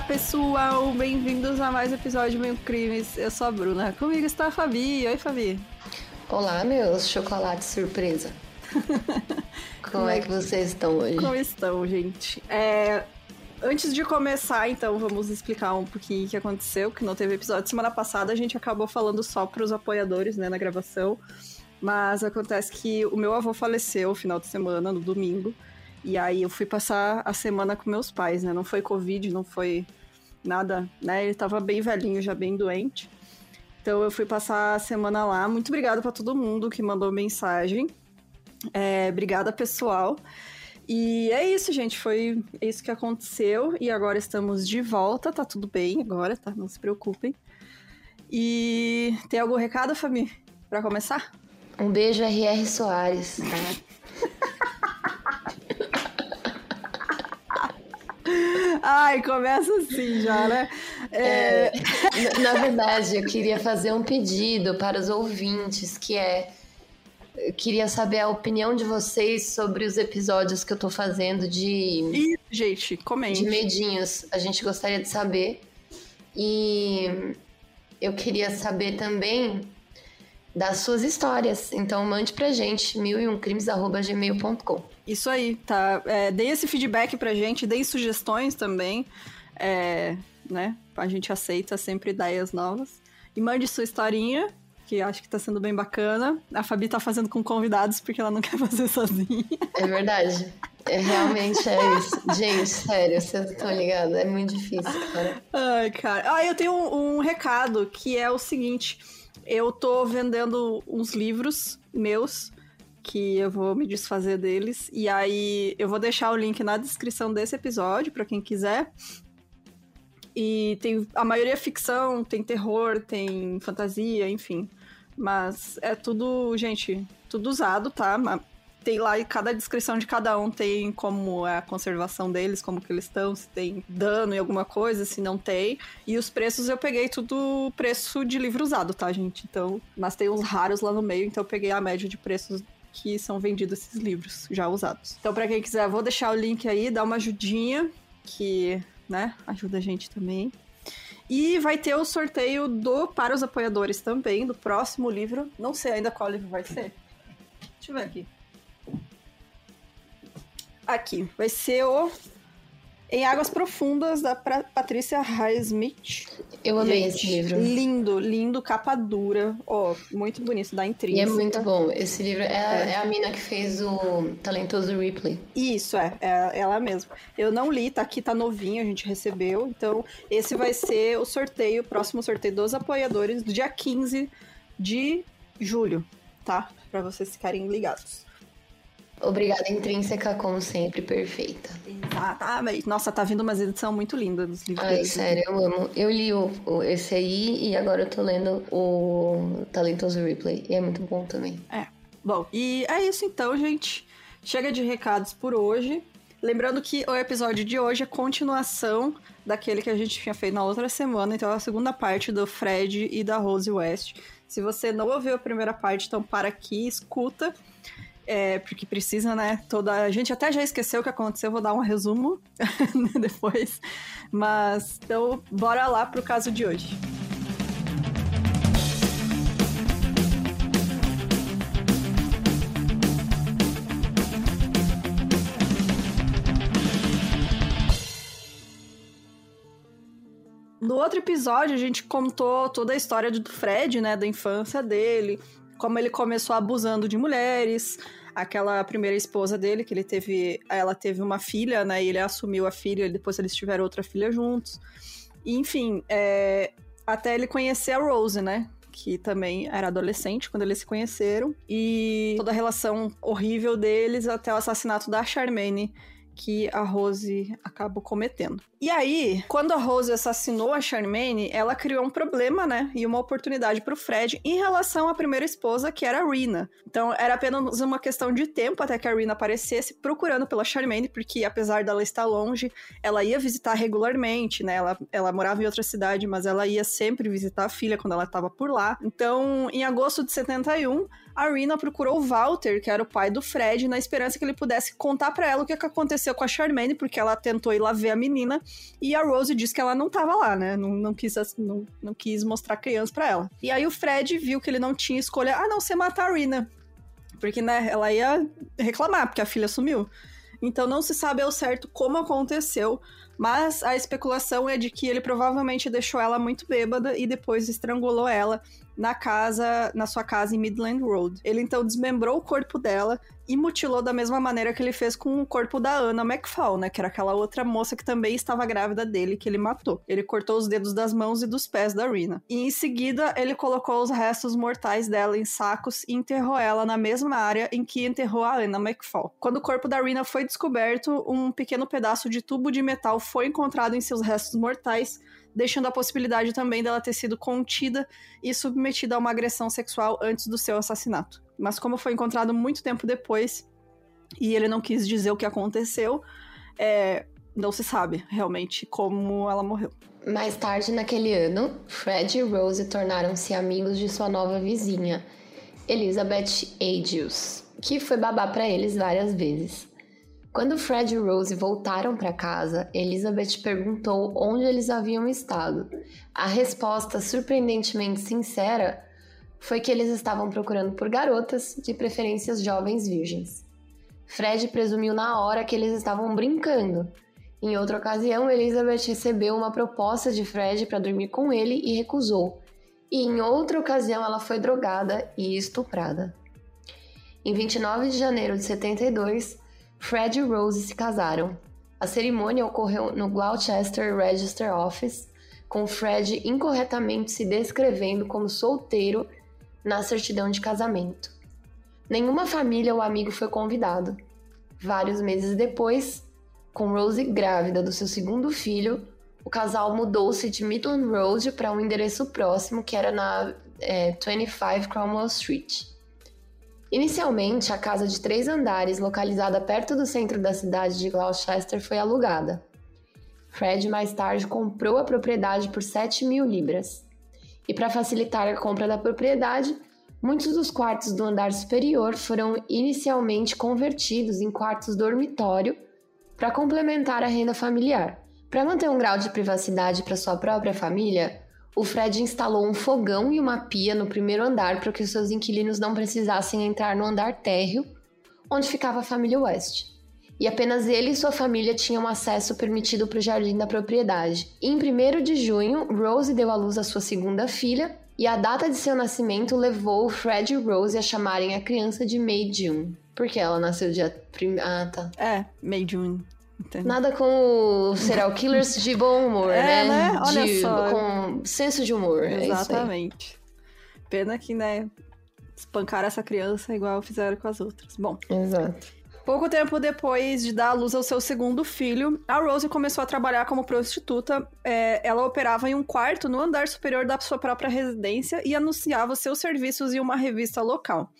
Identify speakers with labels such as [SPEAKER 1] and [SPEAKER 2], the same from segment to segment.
[SPEAKER 1] Olá, pessoal! Bem-vindos a mais um episódio de Meio Crimes. Eu sou a Bruna. Comigo está a Fabi. Oi, Fabi.
[SPEAKER 2] Olá, meus chocolates surpresa. Como é que vocês estão hoje?
[SPEAKER 1] Como estão, gente? É, Antes de começar, então, vamos explicar um pouquinho o que aconteceu, que não teve episódio. Semana passada a gente acabou falando só para os apoiadores, né, na gravação. Mas acontece que o meu avô faleceu no final de semana, no domingo. E aí eu fui passar a semana com meus pais, né? Não foi Covid, não foi nada, né? Ele tava bem velhinho, já bem doente. Então eu fui passar a semana lá. Muito obrigada para todo mundo que mandou mensagem. É, obrigada, pessoal. E é isso, gente. Foi isso que aconteceu. E agora estamos de volta. Tá tudo bem agora, tá? Não se preocupem. E tem algum recado, Fami? Pra começar?
[SPEAKER 2] Um beijo, R.R. Soares.
[SPEAKER 1] Ai, começa assim já, né?
[SPEAKER 2] É... É, na verdade, eu queria fazer um pedido para os ouvintes, que é eu queria saber a opinião de vocês sobre os episódios que eu tô fazendo de.
[SPEAKER 1] Ih, gente, comente.
[SPEAKER 2] De medinhos. A gente gostaria de saber. E eu queria saber também das suas histórias. Então mande pra gente, mil e um crimes.gmail.com.
[SPEAKER 1] Isso aí, tá? É, deem esse feedback pra gente, deem sugestões também. É, né? A gente aceita sempre ideias novas. E mande sua historinha que acho que tá sendo bem bacana. A Fabi tá fazendo com convidados porque ela não quer fazer sozinha.
[SPEAKER 2] É verdade. É, realmente é isso. Gente, sério, vocês estão ligados? É muito difícil, cara.
[SPEAKER 1] Ai, cara. Ah, eu tenho um, um recado que é o seguinte. Eu tô vendendo uns livros meus que eu vou me desfazer deles. E aí eu vou deixar o link na descrição desse episódio para quem quiser. E tem a maioria é ficção, tem terror, tem fantasia, enfim. Mas é tudo, gente, tudo usado, tá? Tem lá e cada descrição de cada um tem como é a conservação deles, como que eles estão, se tem dano em alguma coisa, se não tem. E os preços eu peguei tudo preço de livro usado, tá, gente? Então, mas tem uns raros lá no meio, então eu peguei a média de preços que são vendidos esses livros já usados. Então, para quem quiser, vou deixar o link aí, dá uma ajudinha, que, né, ajuda a gente também. E vai ter o sorteio do para os apoiadores também, do próximo livro. Não sei ainda qual livro vai ser. Deixa eu ver aqui. Aqui, vai ser o em Águas Profundas, da Patrícia Highsmith.
[SPEAKER 2] Eu amei Gente, esse livro.
[SPEAKER 1] Lindo, lindo, capa dura. Ó, oh, muito bonito, da intriga.
[SPEAKER 2] E é muito bom. Esse livro é, é. é, a mina que fez o Talentoso Ripley.
[SPEAKER 1] Isso, é, é ela mesma. Eu não li, tá aqui, tá novinho, a gente recebeu. Então, esse vai ser o sorteio, o próximo sorteio dos apoiadores, do dia 15 de julho, tá? Pra vocês ficarem ligados.
[SPEAKER 2] Obrigada, Intrínseca, como sempre, perfeita.
[SPEAKER 1] Exatamente. Nossa, tá vindo umas edições muito lindas dos livros.
[SPEAKER 2] Ai, sério, eu amo. Eu li o, o, esse aí e agora eu tô lendo o Talentoso Replay. E é muito bom também.
[SPEAKER 1] É. Bom, e é isso então, gente. Chega de recados por hoje. Lembrando que o episódio de hoje é continuação daquele que a gente tinha feito na outra semana, então é a segunda parte do Fred e da Rose West. Se você não ouviu a primeira parte, então para aqui, escuta é, porque precisa, né? Toda a gente até já esqueceu o que aconteceu, vou dar um resumo depois. Mas então, bora lá pro caso de hoje. No outro episódio, a gente contou toda a história do Fred, né, da infância dele, como ele começou abusando de mulheres, aquela primeira esposa dele, que ele teve. Ela teve uma filha, né? E ele assumiu a filha, e depois eles tiveram outra filha juntos. E, enfim, é, até ele conhecer a Rose, né? Que também era adolescente quando eles se conheceram. E toda a relação horrível deles até o assassinato da Charmaine que a Rose acabou cometendo. E aí, quando a Rose assassinou a Charmaine, ela criou um problema, né? E uma oportunidade para o Fred em relação à primeira esposa, que era a Rina. Então, era apenas uma questão de tempo até que a Rina aparecesse procurando pela Charmaine, porque apesar dela estar longe, ela ia visitar regularmente, né? Ela, ela morava em outra cidade, mas ela ia sempre visitar a filha quando ela estava por lá. Então, em agosto de 71, a Rina procurou o Walter, que era o pai do Fred, na esperança que ele pudesse contar para ela o que aconteceu com a Charmaine, porque ela tentou ir lá ver a menina, e a Rose disse que ela não tava lá, né? Não, não, quis, não, não quis mostrar criança para ela. E aí o Fred viu que ele não tinha escolha, ah, não, você matar a Rina. Porque, né, ela ia reclamar, porque a filha sumiu. Então não se sabe ao certo como aconteceu, mas a especulação é de que ele provavelmente deixou ela muito bêbada e depois estrangulou ela na casa, na sua casa em Midland Road. Ele então desmembrou o corpo dela e mutilou da mesma maneira que ele fez com o corpo da Anna McFall, né? Que era aquela outra moça que também estava grávida dele, que ele matou. Ele cortou os dedos das mãos e dos pés da Rina. E em seguida, ele colocou os restos mortais dela em sacos e enterrou ela na mesma área em que enterrou a Anna McFall. Quando o corpo da Rina foi descoberto, um pequeno pedaço de tubo de metal foi encontrado em seus restos mortais, deixando a possibilidade também dela ter sido contida e submetida a uma agressão sexual antes do seu assassinato mas como foi encontrado muito tempo depois e ele não quis dizer o que aconteceu, é, não se sabe realmente como ela morreu.
[SPEAKER 2] Mais tarde naquele ano, Fred e Rose tornaram-se amigos de sua nova vizinha, Elizabeth Agius, que foi babá para eles várias vezes. Quando Fred e Rose voltaram para casa, Elizabeth perguntou onde eles haviam estado. A resposta, surpreendentemente sincera, foi que eles estavam procurando por garotas, de preferências jovens virgens. Fred presumiu na hora que eles estavam brincando. Em outra ocasião, Elizabeth recebeu uma proposta de Fred para dormir com ele e recusou. E em outra ocasião, ela foi drogada e estuprada. Em 29 de janeiro de 72, Fred e Rose se casaram. A cerimônia ocorreu no Gloucester Register Office, com Fred incorretamente se descrevendo como solteiro na certidão de casamento. Nenhuma família ou amigo foi convidado. Vários meses depois, com Rose grávida do seu segundo filho, o casal mudou-se de Midland Road para um endereço próximo que era na é, 25 Cromwell Street. Inicialmente, a casa de três andares, localizada perto do centro da cidade de Gloucester, foi alugada. Fred mais tarde comprou a propriedade por 7 mil libras. E para facilitar a compra da propriedade, muitos dos quartos do andar superior foram inicialmente convertidos em quartos dormitório para complementar a renda familiar. Para manter um grau de privacidade para sua própria família, o Fred instalou um fogão e uma pia no primeiro andar para que seus inquilinos não precisassem entrar no andar térreo, onde ficava a família West e apenas ele e sua família tinham acesso permitido para o jardim da propriedade. Em 1 de junho, Rose deu à luz a sua segunda filha, e a data de seu nascimento levou Fred e Rose a chamarem a criança de May June. Porque ela nasceu dia. Prim... Ah, tá.
[SPEAKER 1] É, May June.
[SPEAKER 2] Entendi. Nada com serial killers de bom humor,
[SPEAKER 1] é,
[SPEAKER 2] né?
[SPEAKER 1] né? Olha
[SPEAKER 2] de,
[SPEAKER 1] só.
[SPEAKER 2] Com senso de humor. é
[SPEAKER 1] Exatamente. Pena que, né, espancar essa criança igual fizeram com as outras. Bom.
[SPEAKER 2] Exato.
[SPEAKER 1] Pouco tempo depois de dar à luz ao seu segundo filho, a Rose começou a trabalhar como prostituta. É, ela operava em um quarto no andar superior da sua própria residência e anunciava seus serviços em uma revista local.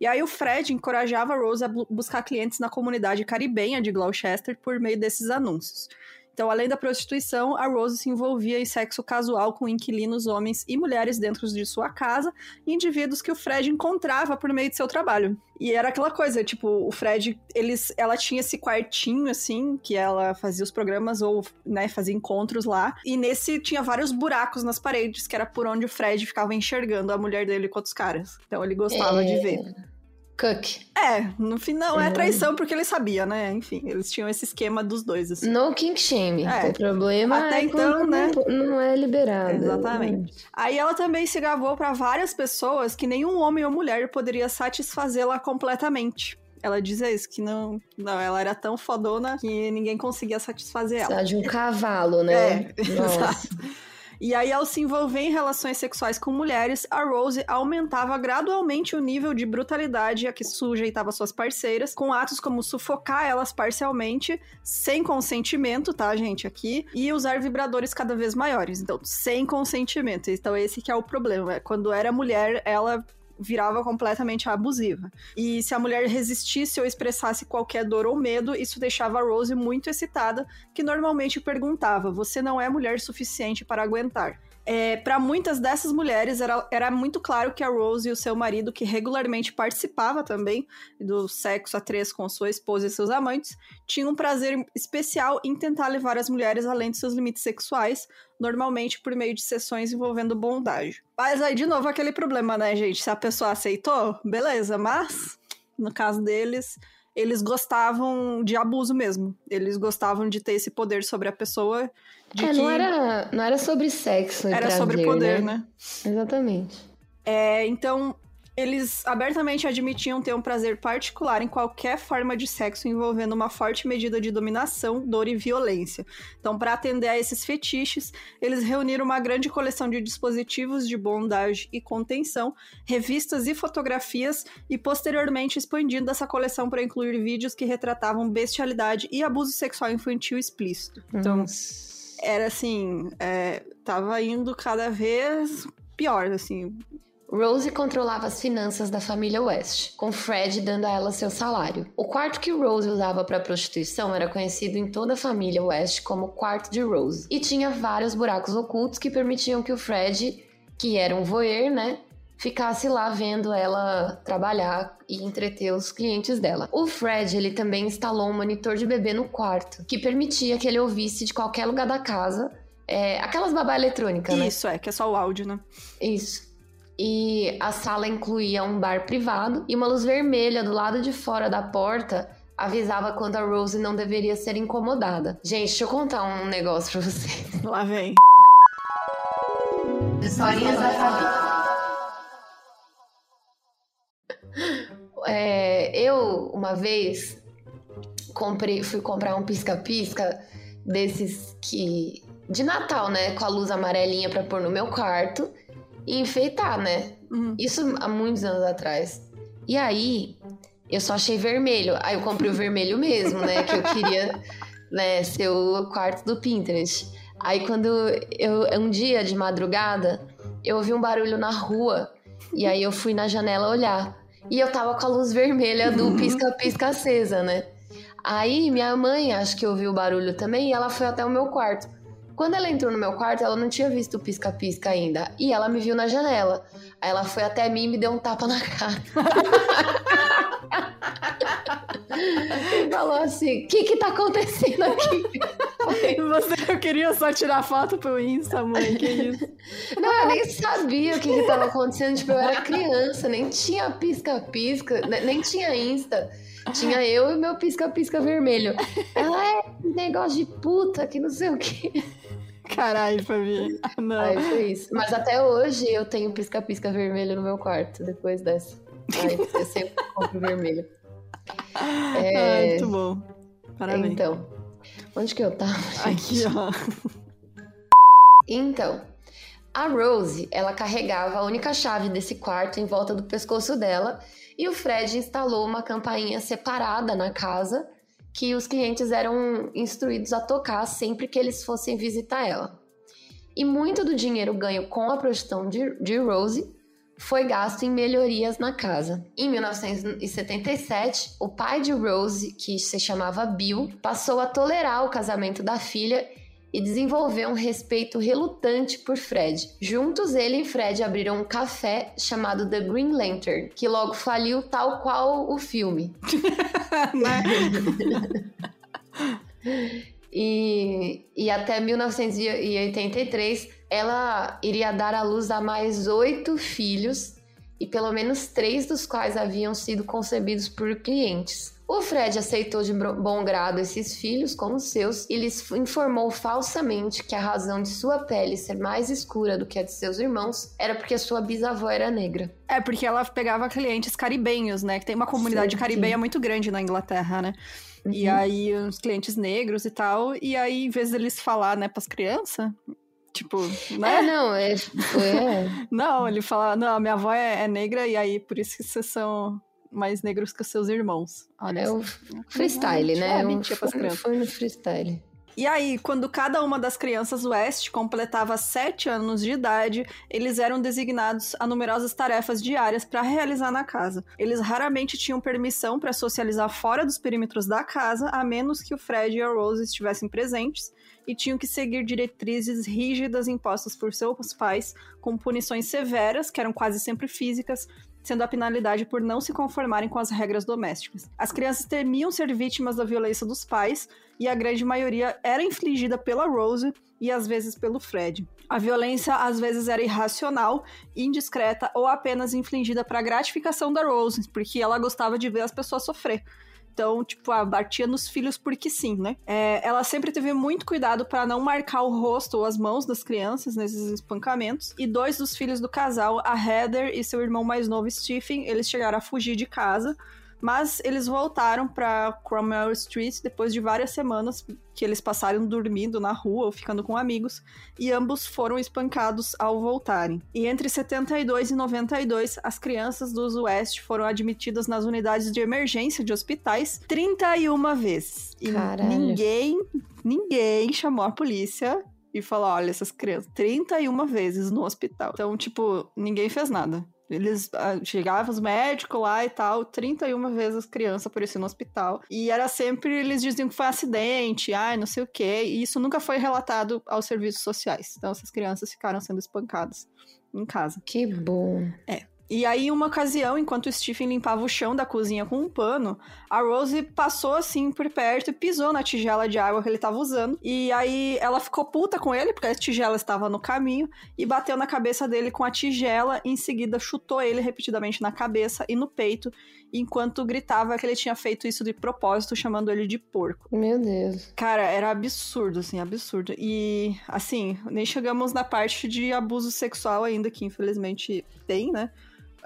[SPEAKER 1] E aí o Fred encorajava a Rose a buscar clientes na comunidade caribenha de Gloucester por meio desses anúncios. Então, além da prostituição, a Rose se envolvia em sexo casual com inquilinos homens e mulheres dentro de sua casa, indivíduos que o Fred encontrava por meio de seu trabalho. E era aquela coisa, tipo, o Fred, eles, ela tinha esse quartinho, assim, que ela fazia os programas ou, né, fazia encontros lá. E nesse tinha vários buracos nas paredes, que era por onde o Fred ficava enxergando a mulher dele com outros caras. Então ele gostava é... de ver.
[SPEAKER 2] Cook.
[SPEAKER 1] É, no final é uhum. traição porque ele sabia, né? Enfim, eles tinham esse esquema dos dois. Assim.
[SPEAKER 2] No king shame. É. O problema
[SPEAKER 1] Até
[SPEAKER 2] é
[SPEAKER 1] então, né?
[SPEAKER 2] Não é liberado.
[SPEAKER 1] Exatamente. Hum. Aí ela também se gravou para várias pessoas que nenhum homem ou mulher poderia satisfazê-la completamente. Ela dizia isso, que não, não, ela era tão fodona que ninguém conseguia satisfazer ela.
[SPEAKER 2] Precisa de um cavalo, né?
[SPEAKER 1] É, exato. E aí, ao se envolver em relações sexuais com mulheres, a Rose aumentava gradualmente o nível de brutalidade a que sujeitava suas parceiras, com atos como sufocar elas parcialmente, sem consentimento, tá, gente, aqui, e usar vibradores cada vez maiores. Então, sem consentimento. Então, esse que é o problema. Quando era mulher, ela virava completamente abusiva. E se a mulher resistisse ou expressasse qualquer dor ou medo, isso deixava a Rose muito excitada, que normalmente perguntava: Você não é mulher suficiente para aguentar? É, para muitas dessas mulheres, era, era muito claro que a Rose e o seu marido, que regularmente participava também do sexo a três com sua esposa e seus amantes, tinham um prazer especial em tentar levar as mulheres além de seus limites sexuais, normalmente por meio de sessões envolvendo bondade. Mas aí, de novo, aquele problema, né, gente? Se a pessoa aceitou, beleza, mas no caso deles, eles gostavam de abuso mesmo. Eles gostavam de ter esse poder sobre a pessoa
[SPEAKER 2] é, que... não, era, não era sobre sexo.
[SPEAKER 1] Era
[SPEAKER 2] prazer,
[SPEAKER 1] sobre poder,
[SPEAKER 2] né?
[SPEAKER 1] né?
[SPEAKER 2] Exatamente.
[SPEAKER 1] É, então, eles abertamente admitiam ter um prazer particular em qualquer forma de sexo envolvendo uma forte medida de dominação, dor e violência. Então, para atender a esses fetiches, eles reuniram uma grande coleção de dispositivos de bondade e contenção, revistas e fotografias, e posteriormente expandindo essa coleção para incluir vídeos que retratavam bestialidade e abuso sexual infantil explícito. Então. Era assim, é, tava indo cada vez pior, assim.
[SPEAKER 2] Rose controlava as finanças da família West, com Fred dando a ela seu salário. O quarto que Rose usava para prostituição era conhecido em toda a família West como quarto de Rose, e tinha vários buracos ocultos que permitiam que o Fred, que era um voyeur, né, ficasse lá vendo ela trabalhar e entreter os clientes dela. O Fred, ele também instalou um monitor de bebê no quarto, que permitia que ele ouvisse de qualquer lugar da casa é, aquelas babá eletrônicas,
[SPEAKER 1] né? Isso, é, que é só o áudio, né?
[SPEAKER 2] Isso. E a sala incluía um bar privado e uma luz vermelha do lado de fora da porta avisava quando a Rose não deveria ser incomodada. Gente, deixa eu contar um negócio pra vocês.
[SPEAKER 1] Lá vem.
[SPEAKER 2] Historinhas da Fabi. É, eu, uma vez, comprei, fui comprar um pisca-pisca desses que. de Natal, né? Com a luz amarelinha para pôr no meu quarto e enfeitar, né? Uhum. Isso há muitos anos atrás. E aí, eu só achei vermelho. Aí eu comprei o vermelho mesmo, né? Que eu queria né, ser o quarto do Pinterest. Aí quando eu. Um dia de madrugada, eu ouvi um barulho na rua. E aí eu fui na janela olhar. E eu tava com a luz vermelha do uhum. pisca-pisca acesa, né? Aí minha mãe, acho que ouviu o barulho também, e ela foi até o meu quarto. Quando ela entrou no meu quarto, ela não tinha visto o pisca-pisca ainda. E ela me viu na janela. Aí ela foi até mim e me deu um tapa na cara. falou assim: O que que tá acontecendo aqui?
[SPEAKER 1] Você eu queria só tirar foto pro Insta, mãe. Que isso?
[SPEAKER 2] Não, eu nem sabia o que que tava acontecendo. Tipo, eu era criança, nem tinha pisca-pisca, nem tinha Insta. Tinha eu e meu pisca-pisca vermelho. Ela é negócio de puta, que não sei o quê.
[SPEAKER 1] Caralho, Fabi. Não.
[SPEAKER 2] Aí foi isso. Mas até hoje eu tenho pisca-pisca vermelho no meu quarto, depois dessa. Aí eu sempre compro vermelho.
[SPEAKER 1] É... muito bom. Parabéns.
[SPEAKER 2] Então, onde que eu tava?
[SPEAKER 1] Gente? Aqui, ó.
[SPEAKER 2] Então, a Rose, ela carregava a única chave desse quarto em volta do pescoço dela e o Fred instalou uma campainha separada na casa que os clientes eram instruídos a tocar sempre que eles fossem visitar ela. E muito do dinheiro ganho com a prostituição de, de Rose foi gasto em melhorias na casa. Em 1977, o pai de Rose, que se chamava Bill, passou a tolerar o casamento da filha e desenvolveu um respeito relutante por Fred. Juntos, ele e Fred abriram um café chamado The Green Lantern, que logo faliu tal qual o filme. e, e até 1983, ela iria dar à luz a mais oito filhos, e pelo menos três dos quais haviam sido concebidos por clientes. O Fred aceitou de bom grado esses filhos como seus e lhes informou falsamente que a razão de sua pele ser mais escura do que a de seus irmãos era porque sua bisavó era negra.
[SPEAKER 1] É, porque ela pegava clientes caribenhos, né? Que tem uma comunidade sim, caribenha muito grande na Inglaterra, né? Uhum. E aí, os clientes negros e tal. E aí, em vez deles falar, né, pras crianças, Tipo, né?
[SPEAKER 2] É, não, é. é.
[SPEAKER 1] não, ele fala, não, minha avó é, é, negra e aí por isso que vocês são mais negros que os seus irmãos.
[SPEAKER 2] Olha, é o freestyle, né? É, mentia pras crianças. Foi no freestyle.
[SPEAKER 1] E aí, quando cada uma das crianças West completava 7 anos de idade, eles eram designados a numerosas tarefas diárias para realizar na casa. Eles raramente tinham permissão para socializar fora dos perímetros da casa, a menos que o Fred e a Rose estivessem presentes, e tinham que seguir diretrizes rígidas impostas por seus pais, com punições severas, que eram quase sempre físicas, sendo a penalidade por não se conformarem com as regras domésticas. As crianças temiam ser vítimas da violência dos pais, e a grande maioria era infligida pela Rose e às vezes pelo Fred. A violência às vezes era irracional, indiscreta ou apenas infligida para gratificação da Rose, porque ela gostava de ver as pessoas sofrer. Então, tipo, a batia nos filhos porque sim, né? É, ela sempre teve muito cuidado para não marcar o rosto ou as mãos das crianças nesses espancamentos. E dois dos filhos do casal, a Heather e seu irmão mais novo, Stephen, eles chegaram a fugir de casa mas eles voltaram para Cromwell Street depois de várias semanas que eles passaram dormindo na rua ou ficando com amigos, e ambos foram espancados ao voltarem. E entre 72 e 92, as crianças dos West foram admitidas nas unidades de emergência de hospitais 31 vezes. E
[SPEAKER 2] Caralho.
[SPEAKER 1] ninguém, ninguém chamou a polícia e falou: olha, essas crianças, 31 vezes no hospital. Então, tipo, ninguém fez nada. Eles ah, chegavam os médicos lá e tal, 31 vezes as crianças apareciam no hospital. E era sempre, eles diziam que foi um acidente, ai, não sei o quê. E isso nunca foi relatado aos serviços sociais. Então essas crianças ficaram sendo espancadas em casa.
[SPEAKER 2] Que bom.
[SPEAKER 1] É. E aí, uma ocasião, enquanto o Stephen limpava o chão da cozinha com um pano, a Rose passou assim por perto e pisou na tigela de água que ele estava usando. E aí ela ficou puta com ele, porque a tigela estava no caminho, e bateu na cabeça dele com a tigela. E em seguida, chutou ele repetidamente na cabeça e no peito, enquanto gritava que ele tinha feito isso de propósito, chamando ele de porco.
[SPEAKER 2] Meu Deus.
[SPEAKER 1] Cara, era absurdo, assim, absurdo. E, assim, nem chegamos na parte de abuso sexual ainda, que infelizmente tem, né?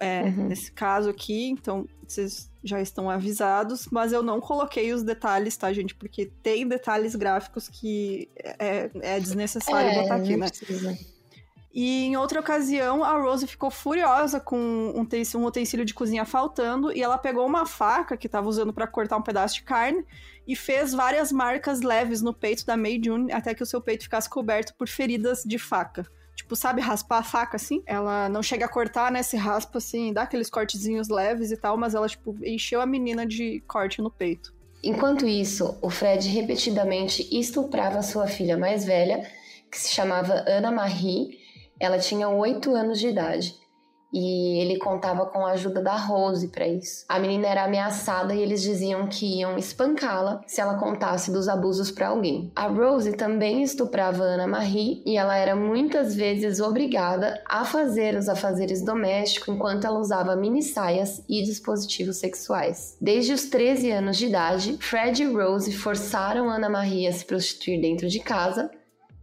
[SPEAKER 1] É,
[SPEAKER 2] Uhum.
[SPEAKER 1] Nesse caso aqui, então vocês já estão avisados, mas eu não coloquei os detalhes, tá, gente? Porque tem detalhes gráficos que é, é desnecessário botar aqui, né?
[SPEAKER 2] precisa.
[SPEAKER 1] E em outra ocasião, a Rose ficou furiosa com um um utensílio de cozinha faltando e ela pegou uma faca que estava usando para cortar um pedaço de carne e fez várias marcas leves no peito da May June até que o seu peito ficasse coberto por feridas de faca. Tipo, sabe raspar a faca assim? Ela não chega a cortar, né? Se raspa assim, dá aqueles cortezinhos leves e tal, mas ela, tipo, encheu a menina de corte no peito.
[SPEAKER 2] Enquanto isso, o Fred repetidamente estuprava sua filha mais velha, que se chamava Ana Marie. Ela tinha 8 anos de idade. E ele contava com a ajuda da Rose para isso. A menina era ameaçada e eles diziam que iam espancá-la se ela contasse dos abusos para alguém. A Rose também estuprava Ana Marie e ela era muitas vezes obrigada a fazer os afazeres domésticos enquanto ela usava mini saias e dispositivos sexuais. Desde os 13 anos de idade, Fred e Rose forçaram Ana Marie a se prostituir dentro de casa,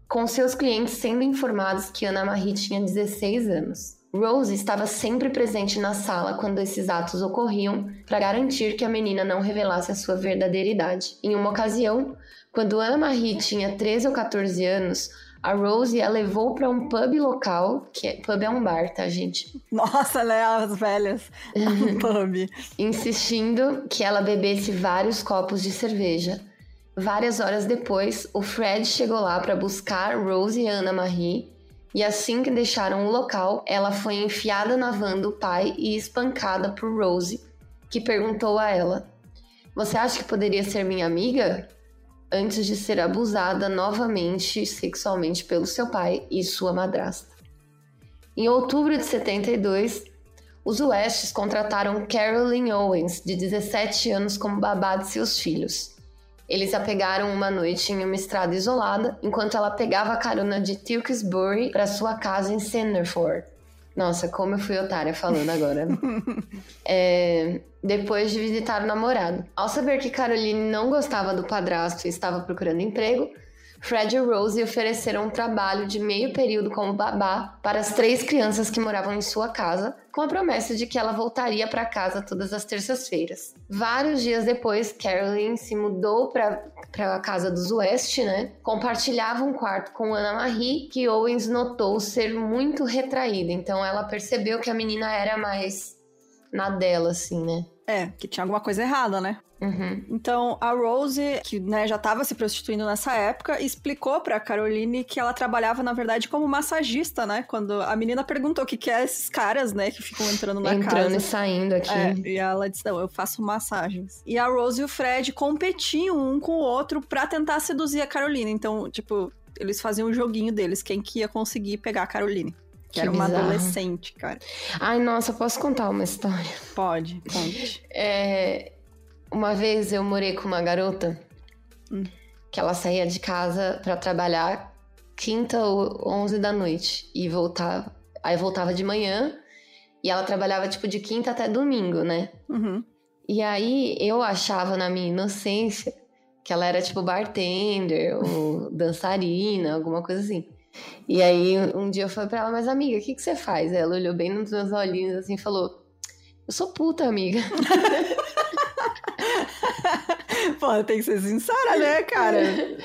[SPEAKER 2] com seus clientes sendo informados que Ana Marie tinha 16 anos. Rose estava sempre presente na sala quando esses atos ocorriam para garantir que a menina não revelasse a sua verdadeira idade. Em uma ocasião, quando Ana Marie tinha 13 ou 14 anos, a Rose a levou para um pub local, que é, pub é um bar, tá, gente?
[SPEAKER 1] Nossa, né? As velhas. Um pub.
[SPEAKER 2] Insistindo que ela bebesse vários copos de cerveja. Várias horas depois, o Fred chegou lá para buscar Rose e Ana Marie e assim que deixaram o local, ela foi enfiada na van do pai e espancada por Rose, que perguntou a ela: Você acha que poderia ser minha amiga? Antes de ser abusada novamente sexualmente pelo seu pai e sua madrasta. Em outubro de 72, os Westes contrataram Carolyn Owens, de 17 anos, como babá de seus filhos. Eles a pegaram uma noite em uma estrada isolada, enquanto ela pegava a carona de Tewkesbury para sua casa em Sanderford. Nossa, como eu fui otária falando agora. É, depois de visitar o namorado. Ao saber que Caroline não gostava do padrasto e estava procurando emprego, Fred e Rose ofereceram um trabalho de meio período como babá para as três crianças que moravam em sua casa, com a promessa de que ela voltaria para casa todas as terças-feiras. Vários dias depois, Caroline se mudou para a casa dos West, né? Compartilhava um quarto com Ana Marie, que Owens notou ser muito retraída. Então ela percebeu que a menina era mais na dela, assim, né?
[SPEAKER 1] É, que tinha alguma coisa errada, né?
[SPEAKER 2] Uhum.
[SPEAKER 1] Então, a Rose, que né, já estava se prostituindo nessa época, explicou pra Caroline que ela trabalhava, na verdade, como massagista, né? Quando a menina perguntou o que, que é esses caras, né, que ficam entrando na
[SPEAKER 2] Entrando
[SPEAKER 1] casa.
[SPEAKER 2] e saindo aqui.
[SPEAKER 1] É, e ela disse: Não, eu faço massagens. E a Rose e o Fred competiam um com o outro pra tentar seduzir a Caroline. Então, tipo, eles faziam um joguinho deles, quem que ia conseguir pegar a Caroline. Que,
[SPEAKER 2] Que
[SPEAKER 1] era uma
[SPEAKER 2] bizarro.
[SPEAKER 1] adolescente, cara.
[SPEAKER 2] Ai, nossa, posso contar uma história?
[SPEAKER 1] Pode, conte.
[SPEAKER 2] É, uma vez eu morei com uma garota
[SPEAKER 1] Hum.
[SPEAKER 2] que ela saía de casa pra trabalhar quinta ou 11 da noite e voltava. Aí voltava de manhã e ela trabalhava tipo de quinta até domingo, né?
[SPEAKER 1] Uhum.
[SPEAKER 2] E aí eu achava na minha inocência que ela era tipo bartender ou dançarina, alguma coisa assim. E aí um dia eu falei pra ela, mas amiga, o que, que você faz? Ela olhou bem nos meus olhinhos assim e falou: Eu sou puta, amiga.
[SPEAKER 1] Pô, tem que ser sincera, né, cara?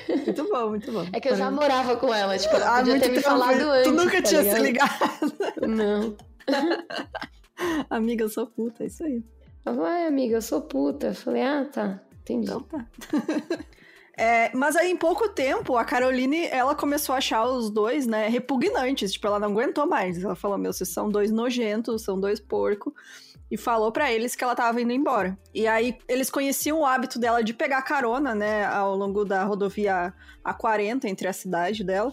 [SPEAKER 1] Muito bom, muito bom.
[SPEAKER 2] É que eu já morava com ela, tipo, ela
[SPEAKER 1] Ah,
[SPEAKER 2] podia ter me falado antes.
[SPEAKER 1] Tu nunca
[SPEAKER 2] tá
[SPEAKER 1] tinha se
[SPEAKER 2] ligado?
[SPEAKER 1] ligado.
[SPEAKER 2] Não.
[SPEAKER 1] Amiga, eu sou puta, é isso aí.
[SPEAKER 2] Ela falou, ai, amiga, eu sou puta. Eu falei, ah, tá, entendi.
[SPEAKER 1] Então tá. É, mas aí, em pouco tempo, a Caroline, ela começou a achar os dois, né, repugnantes. Tipo, ela não aguentou mais. Ela falou, meu, vocês são dois nojentos, são dois porcos. E falou pra eles que ela tava indo embora. E aí, eles conheciam o hábito dela de pegar carona, né, ao longo da rodovia A40, entre a cidade dela.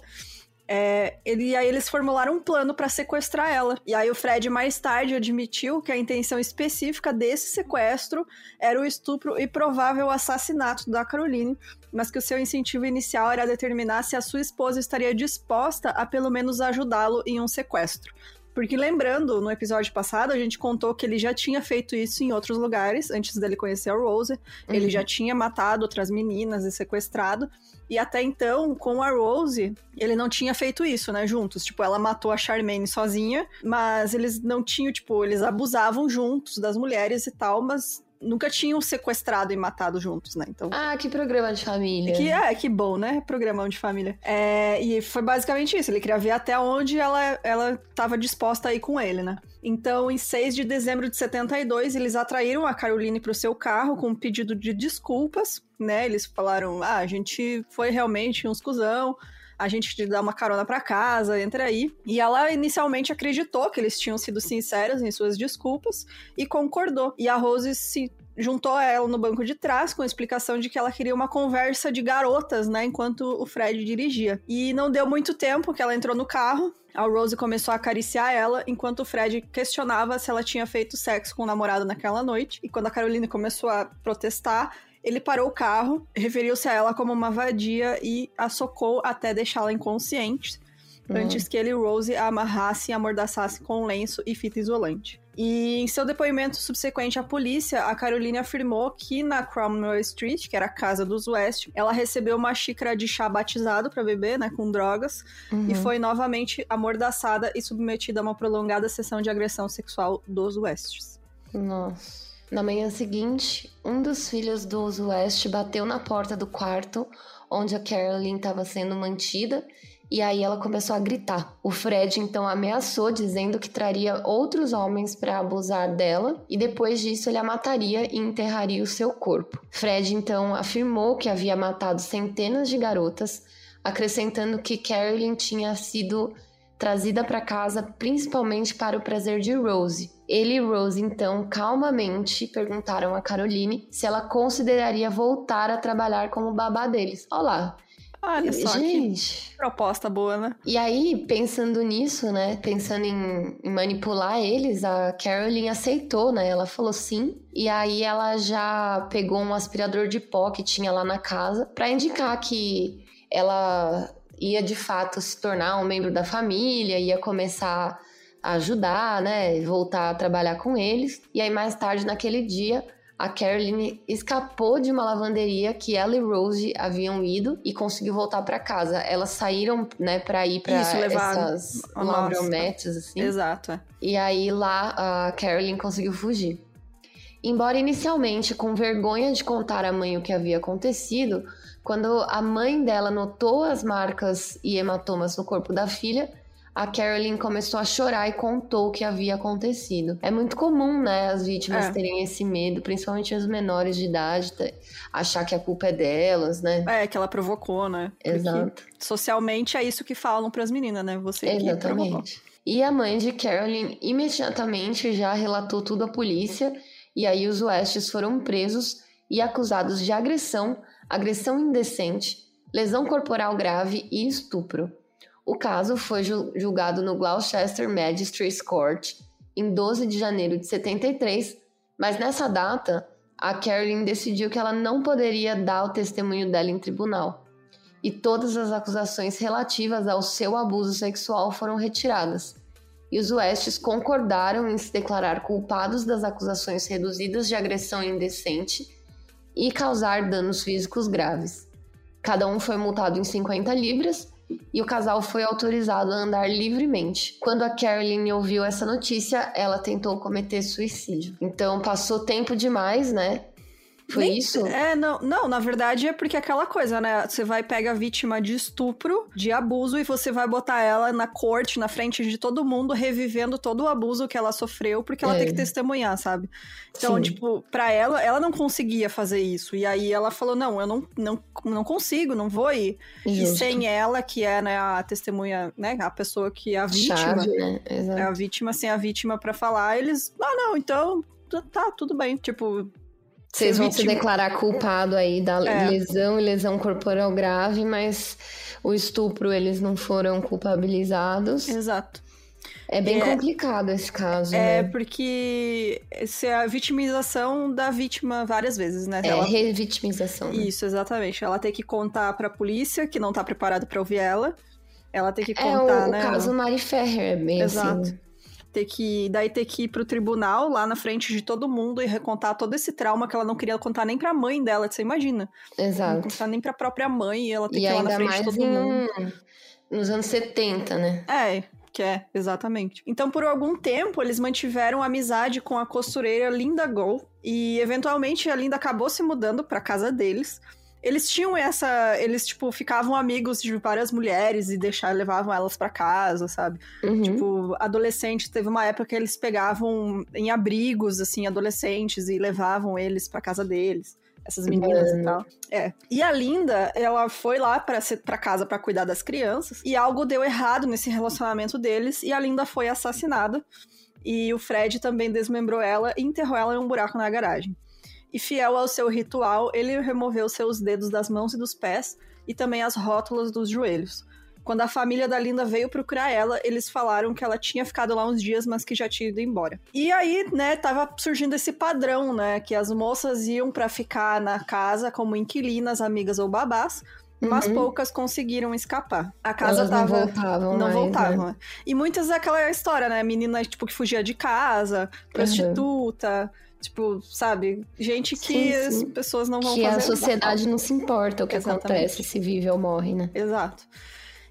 [SPEAKER 1] É, ele, e aí eles formularam um plano pra sequestrar ela. E aí o Fred mais tarde admitiu que a intenção específica desse sequestro era o estupro e provável assassinato da Caroline, mas que o seu incentivo inicial era determinar se a sua esposa estaria disposta a pelo menos ajudá-lo em um sequestro. Porque lembrando, no episódio passado, a gente contou que ele já tinha feito isso em outros lugares, antes dele conhecer a Rose. Ele
[SPEAKER 2] Uhum.
[SPEAKER 1] já tinha matado outras meninas e sequestrado. E até então, com a Rose, ele não tinha feito isso, né, juntos. Tipo, ela matou a Charmaine sozinha, mas eles não tinham, tipo, eles abusavam juntos das mulheres e tal, mas nunca tinham sequestrado e matado juntos, né? Então.
[SPEAKER 2] Ah, que programa de família.
[SPEAKER 1] Que é, que bom, né? Programão de família. É, e foi basicamente isso. Ele queria ver até onde ela, ela tava disposta a ir com ele, né? Então, em 6 de dezembro de 72, eles atraíram a Caroline pro seu carro com um pedido de desculpas, né? Eles falaram: ah, a gente foi realmente uns cuzão. A gente te dá uma carona pra casa, entra aí. E ela inicialmente acreditou que eles tinham sido sinceros em suas desculpas e concordou. E a Rose se juntou a ela no banco de trás com a explicação de que ela queria uma conversa de garotas, né, enquanto o Fred dirigia. E não deu muito tempo que ela entrou no carro. A Rose começou a acariciar ela, enquanto o Fred questionava se ela tinha feito sexo com o namorado naquela noite. E quando a Caroline começou a protestar, ele parou o carro, referiu-se a ela como uma vadia e a socou até deixá-la inconsciente,
[SPEAKER 2] Hum.
[SPEAKER 1] antes que ele e Rose a amarrassem e amordaçassem com lenço e fita isolante. E em seu depoimento subsequente à polícia, a Caroline afirmou que na Cromwell Street, que era a casa dos West, ela recebeu uma xícara de chá batizado para beber, né, com drogas,
[SPEAKER 2] Uhum.
[SPEAKER 1] e foi novamente amordaçada e submetida a uma prolongada sessão de agressão sexual dos Wests.
[SPEAKER 2] Nossa. Na manhã seguinte, um dos filhos dos West bateu na porta do quarto onde a Caroline estava sendo mantida e aí ela começou a gritar. O Fred então ameaçou, dizendo que traria outros homens para abusar dela e depois disso ele a mataria e enterraria o seu corpo. Fred então afirmou que havia matado centenas de garotas, acrescentando que Caroline tinha sido trazida para casa principalmente para o prazer de Rose. Ele e Rose, então, calmamente perguntaram a Caroline se ela consideraria voltar a trabalhar como babá deles. Olá.
[SPEAKER 1] Olha só que
[SPEAKER 2] Gente.
[SPEAKER 1] proposta boa, né?
[SPEAKER 2] E aí, pensando nisso, né? Pensando em, em manipular eles, a Caroline aceitou, né? Ela falou sim. E aí ela já pegou um aspirador de pó que tinha lá na casa para indicar que ela ia de fato se tornar um membro da família, ia começar ajudar, né? Voltar a trabalhar com eles. E aí, mais tarde, naquele dia, a Caroline escapou de uma lavanderia que ela e Rose haviam ido e conseguiu voltar para casa. Elas saíram, né, para ir para essas laundrometes assim.
[SPEAKER 1] Exato, é.
[SPEAKER 2] E aí lá a Caroline conseguiu fugir. Embora inicialmente com vergonha de contar à mãe o que havia acontecido, quando a mãe dela notou as marcas e hematomas no corpo da filha, a Carolyn começou a chorar e contou o que havia acontecido. É muito comum, né, as vítimas é. terem esse medo, principalmente as menores de idade, achar que a culpa é delas, né?
[SPEAKER 1] É, que ela provocou, né?
[SPEAKER 2] Exato. Porque
[SPEAKER 1] socialmente é isso que falam para as meninas, né? Você Exatamente.
[SPEAKER 2] E a mãe de Carolyn imediatamente já relatou tudo à polícia, e aí os Westes foram presos e acusados de agressão, agressão indecente, lesão corporal grave e estupro. O caso foi julgado no Gloucester Magistrates Court em 12 de janeiro de 73, mas nessa data, a Carolyn decidiu que ela não poderia dar o testemunho dela em tribunal. E todas as acusações relativas ao seu abuso sexual foram retiradas. E os Westes concordaram em se declarar culpados das acusações reduzidas de agressão indecente e causar danos físicos graves. Cada um foi multado em 50 libras e o casal foi autorizado a andar livremente. Quando a Carolyn ouviu essa notícia, ela tentou cometer suicídio. Então passou tempo demais, né? Foi Nem, isso?
[SPEAKER 1] É, não, não, na verdade é porque é aquela coisa, né? Você vai pegar a vítima de estupro, de abuso, e você vai botar ela na corte, na frente de todo mundo, revivendo todo o abuso que ela sofreu, porque ela é. tem que testemunhar, sabe? Então, Sim. tipo, pra ela, ela não conseguia fazer isso. E aí ela falou: não, eu não, não, não consigo, não vou ir. Justo. E sem ela, que é né, a testemunha, né? A pessoa que é a vítima.
[SPEAKER 2] Chave, né?
[SPEAKER 1] Exato. É a vítima sem a vítima para falar, eles. Ah, não, então tá, tudo bem. Tipo,
[SPEAKER 2] vocês vão se declarar culpado aí da é. lesão e lesão corporal grave, mas o estupro eles não foram culpabilizados.
[SPEAKER 1] Exato.
[SPEAKER 2] É bem é, complicado esse caso,
[SPEAKER 1] é,
[SPEAKER 2] né?
[SPEAKER 1] porque essa é a vitimização da vítima várias vezes, né?
[SPEAKER 2] É, ela... revitimização.
[SPEAKER 1] Né? Isso, exatamente. Ela tem que contar pra polícia, que não tá preparada para ouvir ela. Ela tem que contar,
[SPEAKER 2] é o,
[SPEAKER 1] né?
[SPEAKER 2] o caso Mari Ferrer, é bem Exato. assim
[SPEAKER 1] ter que daí ter que ir pro tribunal lá na frente de todo mundo e recontar todo esse trauma que ela não queria contar nem pra mãe dela, você imagina.
[SPEAKER 2] Exato. Não
[SPEAKER 1] contar nem pra própria mãe e ela ter que ir lá na frente de todo em... mundo.
[SPEAKER 2] Nos anos 70, né?
[SPEAKER 1] É, que é, exatamente. Então, por algum tempo, eles mantiveram amizade com a costureira Linda Go e eventualmente a Linda acabou se mudando para casa deles. Eles tinham essa. Eles, tipo, ficavam amigos de várias mulheres e deixavam, levavam elas para casa, sabe? Uhum. Tipo, adolescentes, teve uma época que eles pegavam em abrigos, assim, adolescentes e levavam eles para casa deles. Essas meninas uhum. e tal. É. E a Linda, ela foi lá pra, pra casa para cuidar das crianças. E algo deu errado nesse relacionamento deles. E a Linda foi assassinada. E o Fred também desmembrou ela e enterrou ela em um buraco na garagem e fiel ao seu ritual, ele removeu seus dedos das mãos e dos pés e também as rótulas dos joelhos. Quando a família da Linda veio procurar ela, eles falaram que ela tinha ficado lá uns dias, mas que já tinha ido embora. E aí, né, tava surgindo esse padrão, né, que as moças iam para ficar na casa como inquilinas, amigas ou babás, mas uhum. poucas conseguiram escapar. A casa
[SPEAKER 2] Elas
[SPEAKER 1] tava.
[SPEAKER 2] Não voltavam.
[SPEAKER 1] Não
[SPEAKER 2] mais,
[SPEAKER 1] voltavam.
[SPEAKER 2] Né?
[SPEAKER 1] E muitas daquela história, né? Menina, tipo, que fugia de casa, prostituta. Uhum. Tipo, sabe? Gente que sim, sim. as pessoas não vão
[SPEAKER 2] que
[SPEAKER 1] fazer.
[SPEAKER 2] Que a sociedade não se importa o que Exatamente. acontece, se vive ou morre, né?
[SPEAKER 1] Exato.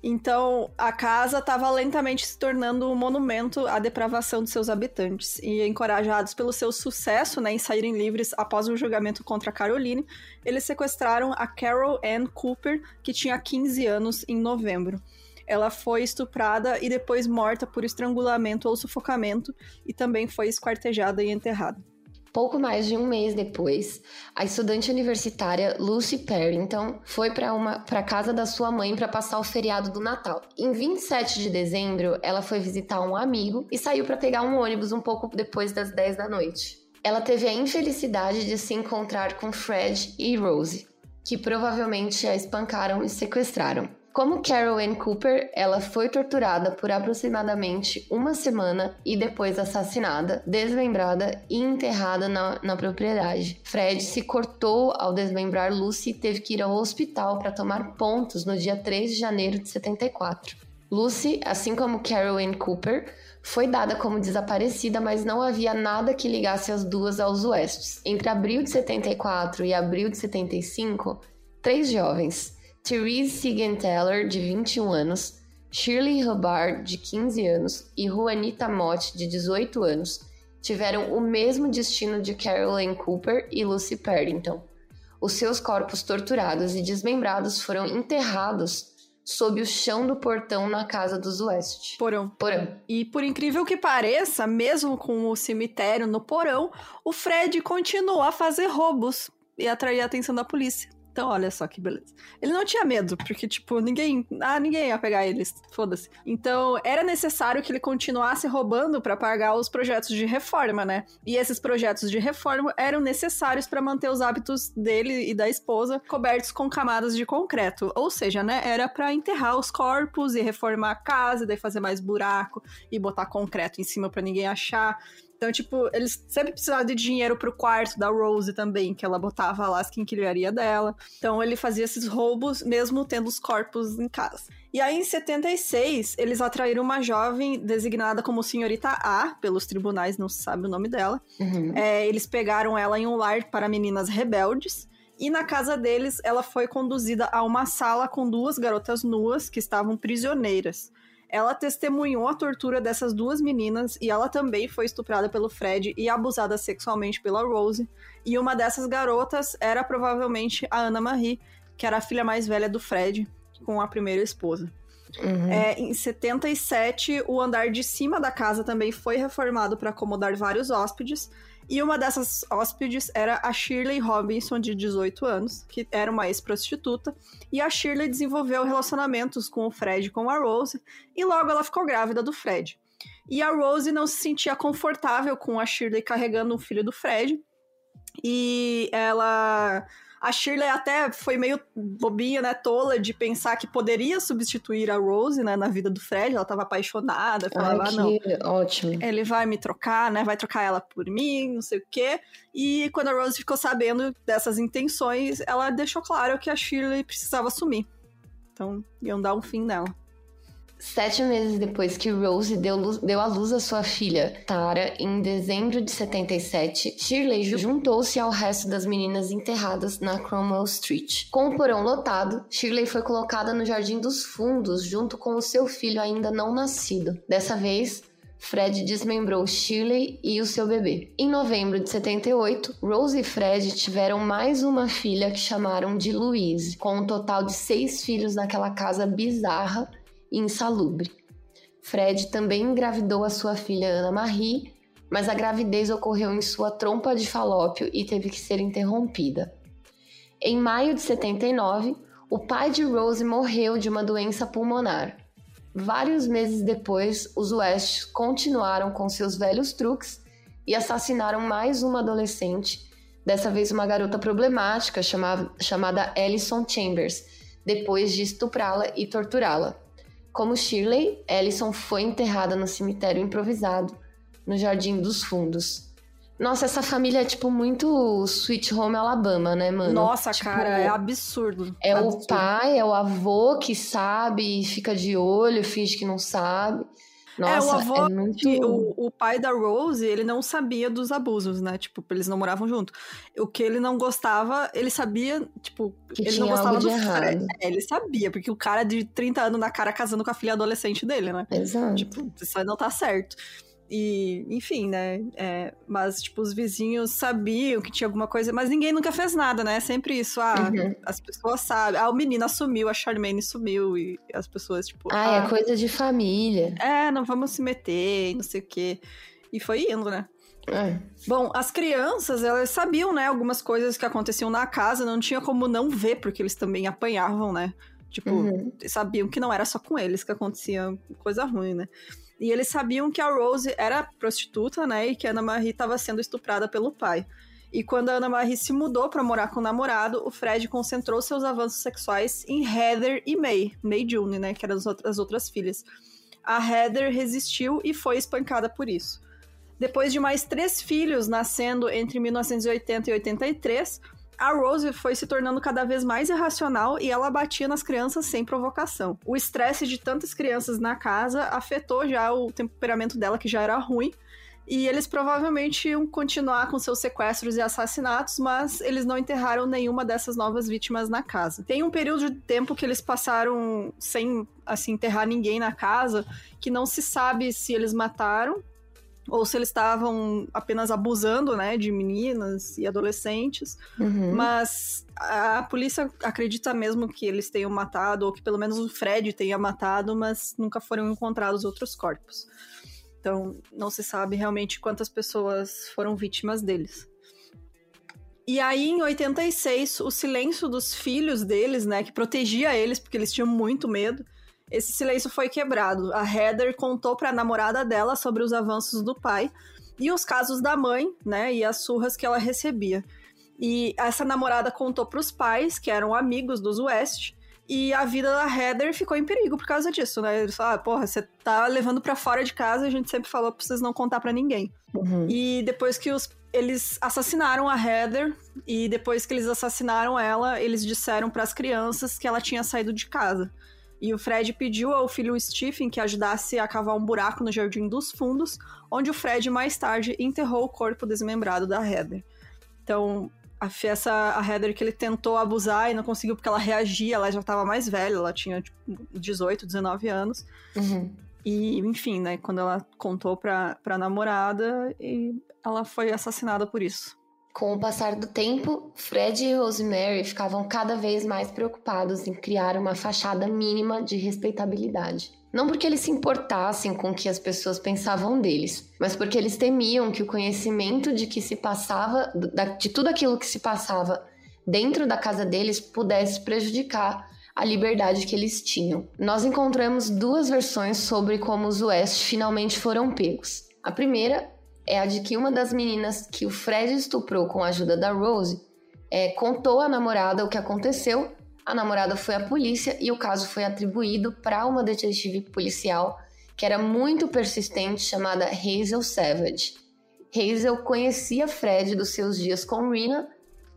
[SPEAKER 1] Então, a casa estava lentamente se tornando um monumento à depravação de seus habitantes. E encorajados pelo seu sucesso né, em saírem livres após o julgamento contra Caroline, eles sequestraram a Carol Ann Cooper, que tinha 15 anos, em novembro. Ela foi estuprada e depois morta por estrangulamento ou sufocamento, e também foi esquartejada e enterrada.
[SPEAKER 2] Pouco mais de um mês depois, a estudante universitária Lucy Parrington foi para para casa da sua mãe para passar o feriado do Natal. Em 27 de dezembro, ela foi visitar um amigo e saiu para pegar um ônibus um pouco depois das 10 da noite. Ela teve a infelicidade de se encontrar com Fred e Rose, que provavelmente a espancaram e sequestraram. Como Carol Ann Cooper, ela foi torturada por aproximadamente uma semana e depois assassinada, desmembrada e enterrada na, na propriedade. Fred se cortou ao desmembrar Lucy e teve que ir ao hospital para tomar pontos no dia 3 de janeiro de 74. Lucy, assim como Carol Ann Cooper, foi dada como desaparecida, mas não havia nada que ligasse as duas aos Westes. Entre abril de 74 e abril de 75, três jovens, Therese Siegenthaler, de 21 anos, Shirley Hubbard, de 15 anos, e Juanita Mott, de 18 anos, tiveram o mesmo destino de Carolyn Cooper e Lucy Parrington. Os seus corpos torturados e desmembrados foram enterrados sob o chão do portão na casa dos West.
[SPEAKER 1] Porão.
[SPEAKER 2] Porão.
[SPEAKER 1] E por incrível que pareça, mesmo com o cemitério no porão, o Fred continua a fazer roubos e atrair a atenção da polícia. Então, olha só que beleza. Ele não tinha medo, porque, tipo, ninguém. Ah, ninguém ia pegar eles. Foda-se. Então, era necessário que ele continuasse roubando para pagar os projetos de reforma, né? E esses projetos de reforma eram necessários para manter os hábitos dele e da esposa cobertos com camadas de concreto. Ou seja, né? Era para enterrar os corpos e reformar a casa, daí fazer mais buraco e botar concreto em cima para ninguém achar. Então, tipo, eles sempre precisavam de dinheiro pro quarto da Rose também, que ela botava lá as quinquilharia dela. Então, ele fazia esses roubos mesmo tendo os corpos em casa. E aí, em 76, eles atraíram uma jovem designada como Senhorita A, pelos tribunais, não se sabe o nome dela.
[SPEAKER 2] Uhum.
[SPEAKER 1] É, eles pegaram ela em um lar para meninas rebeldes. E na casa deles, ela foi conduzida a uma sala com duas garotas nuas que estavam prisioneiras. Ela testemunhou a tortura dessas duas meninas e ela também foi estuprada pelo Fred e abusada sexualmente pela Rose. E uma dessas garotas era provavelmente a Ana Marie, que era a filha mais velha do Fred, com a primeira esposa.
[SPEAKER 2] Uhum.
[SPEAKER 1] É, em 77, o andar de cima da casa também foi reformado para acomodar vários hóspedes. E uma dessas hóspedes era a Shirley Robinson, de 18 anos, que era uma ex-prostituta. E a Shirley desenvolveu relacionamentos com o Fred e com a Rose, e logo ela ficou grávida do Fred. E a Rose não se sentia confortável com a Shirley carregando o filho do Fred. E ela a Shirley até foi meio bobinha, né, tola, de pensar que poderia substituir a Rose, né, na vida do Fred. Ela tava apaixonada, falava,
[SPEAKER 2] Ai,
[SPEAKER 1] "Ah, não,
[SPEAKER 2] que ótimo.
[SPEAKER 1] ele vai me trocar, né? Vai trocar ela por mim, não sei o quê. E quando a Rose ficou sabendo dessas intenções, ela deixou claro que a Shirley precisava sumir. Então, iam dar um fim nela.
[SPEAKER 2] Sete meses depois que Rose deu, luz- deu à luz a sua filha, Tara, em dezembro de 77, Shirley ju- juntou-se ao resto das meninas enterradas na Cromwell Street. Com o porão lotado, Shirley foi colocada no Jardim dos Fundos junto com o seu filho ainda não nascido. Dessa vez, Fred desmembrou Shirley e o seu bebê. Em novembro de 78, Rose e Fred tiveram mais uma filha que chamaram de Louise, com um total de seis filhos naquela casa bizarra e insalubre. Fred também engravidou a sua filha Ana Marie, mas a gravidez ocorreu em sua trompa de falópio e teve que ser interrompida. Em maio de 79, o pai de Rose morreu de uma doença pulmonar. Vários meses depois, os West continuaram com seus velhos truques e assassinaram mais uma adolescente, dessa vez uma garota problemática chamada, Alison Chambers, depois de estuprá-la e torturá-la. Como Shirley, Ellison foi enterrada no cemitério improvisado, no Jardim dos Fundos. Nossa, essa família é tipo muito Sweet Home Alabama, né, mano?
[SPEAKER 1] Nossa,
[SPEAKER 2] Tipo,
[SPEAKER 1] cara, é absurdo.
[SPEAKER 2] É o
[SPEAKER 1] Absurdo.
[SPEAKER 2] pai, é o avô que sabe e fica de olho, finge que não sabe. Nossa,
[SPEAKER 1] é, o avô,
[SPEAKER 2] é muito...
[SPEAKER 1] o, o pai da Rose, ele não sabia dos abusos, né? Tipo, eles não moravam junto. O que ele não gostava, ele sabia, tipo,
[SPEAKER 2] Que
[SPEAKER 1] ele não gostava do
[SPEAKER 2] errado.
[SPEAKER 1] É, ele sabia, porque o cara de 30 anos na cara casando com a filha adolescente dele, né?
[SPEAKER 2] Exato.
[SPEAKER 1] Tipo, isso aí não tá certo. E, enfim, né? é, mas, tipo, os vizinhos sabiam que tinha alguma coisa, mas ninguém nunca fez nada, né? É sempre isso. Ah,
[SPEAKER 2] Uhum.
[SPEAKER 1] as pessoas sabem. Ah, o menino sumiu, a Charmaine sumiu, e as pessoas, tipo.
[SPEAKER 2] Ah, é coisa de família.
[SPEAKER 1] é, não vamos se meter, não sei o quê. E foi indo, né?
[SPEAKER 2] É.
[SPEAKER 1] Bom, as crianças, elas sabiam, né, algumas coisas que aconteciam na casa, não tinha como não ver, porque eles também apanhavam, né? Tipo,
[SPEAKER 2] Uhum.
[SPEAKER 1] sabiam que não era só com eles que acontecia coisa ruim, né? E eles sabiam que a Rose era prostituta, né? E que a Ana Marie estava sendo estuprada pelo pai. E quando a Ana Marie se mudou para morar com o namorado, o Fred concentrou seus avanços sexuais em Heather e May, May June, né? Que eram as outras, as outras filhas. A Heather resistiu e foi espancada por isso. Depois de mais três filhos nascendo entre 1980 e 83, a Rose foi se tornando cada vez mais irracional e ela batia nas crianças sem provocação. O estresse de tantas crianças na casa afetou já o temperamento dela, que já era ruim. E eles provavelmente iam continuar com seus sequestros e assassinatos, mas eles não enterraram nenhuma dessas novas vítimas na casa. Tem um período de tempo que eles passaram sem assim enterrar ninguém na casa, que não se sabe se eles mataram ou se eles estavam apenas abusando, né, de meninas e adolescentes.
[SPEAKER 2] Uhum.
[SPEAKER 1] Mas a polícia acredita mesmo que eles tenham matado, ou que pelo menos o Fred tenha matado, mas nunca foram encontrados outros corpos. Então, não se sabe realmente quantas pessoas foram vítimas deles. E aí, em 86, o silêncio dos filhos deles, né, que protegia eles porque eles tinham muito medo, esse silêncio foi quebrado. A Heather contou para a namorada dela sobre os avanços do pai e os casos da mãe, né, e as surras que ela recebia. E essa namorada contou para os pais, que eram amigos dos West, e a vida da Heather ficou em perigo por causa disso, né? Eles falaram, ah, porra, você tá levando para fora de casa, a gente sempre falou pra vocês não contar para ninguém.
[SPEAKER 2] Uhum.
[SPEAKER 1] E depois que os, eles assassinaram a Heather, e depois que eles assassinaram ela, eles disseram para as crianças que ela tinha saído de casa. E o Fred pediu ao filho Stephen que ajudasse a cavar um buraco no Jardim dos Fundos, onde o Fred mais tarde enterrou o corpo desmembrado da Heather. Então, a, essa, a Heather que ele tentou abusar e não conseguiu porque ela reagia, ela já estava mais velha, ela tinha tipo, 18, 19 anos.
[SPEAKER 2] Uhum.
[SPEAKER 1] E, enfim, né, quando ela contou pra, pra namorada, e ela foi assassinada por isso.
[SPEAKER 2] Com o passar do tempo, Fred e Rosemary ficavam cada vez mais preocupados em criar uma fachada mínima de respeitabilidade. Não porque eles se importassem com o que as pessoas pensavam deles, mas porque eles temiam que o conhecimento de que se passava, de tudo aquilo que se passava dentro da casa deles pudesse prejudicar a liberdade que eles tinham. Nós encontramos duas versões sobre como os West finalmente foram pegos. A primeira é a de que uma das meninas que o Fred estuprou com a ajuda da Rose é, contou à namorada o que aconteceu. A namorada foi à polícia e o caso foi atribuído para uma detetive policial que era muito persistente chamada Hazel Savage. Hazel conhecia Fred dos seus dias com Rina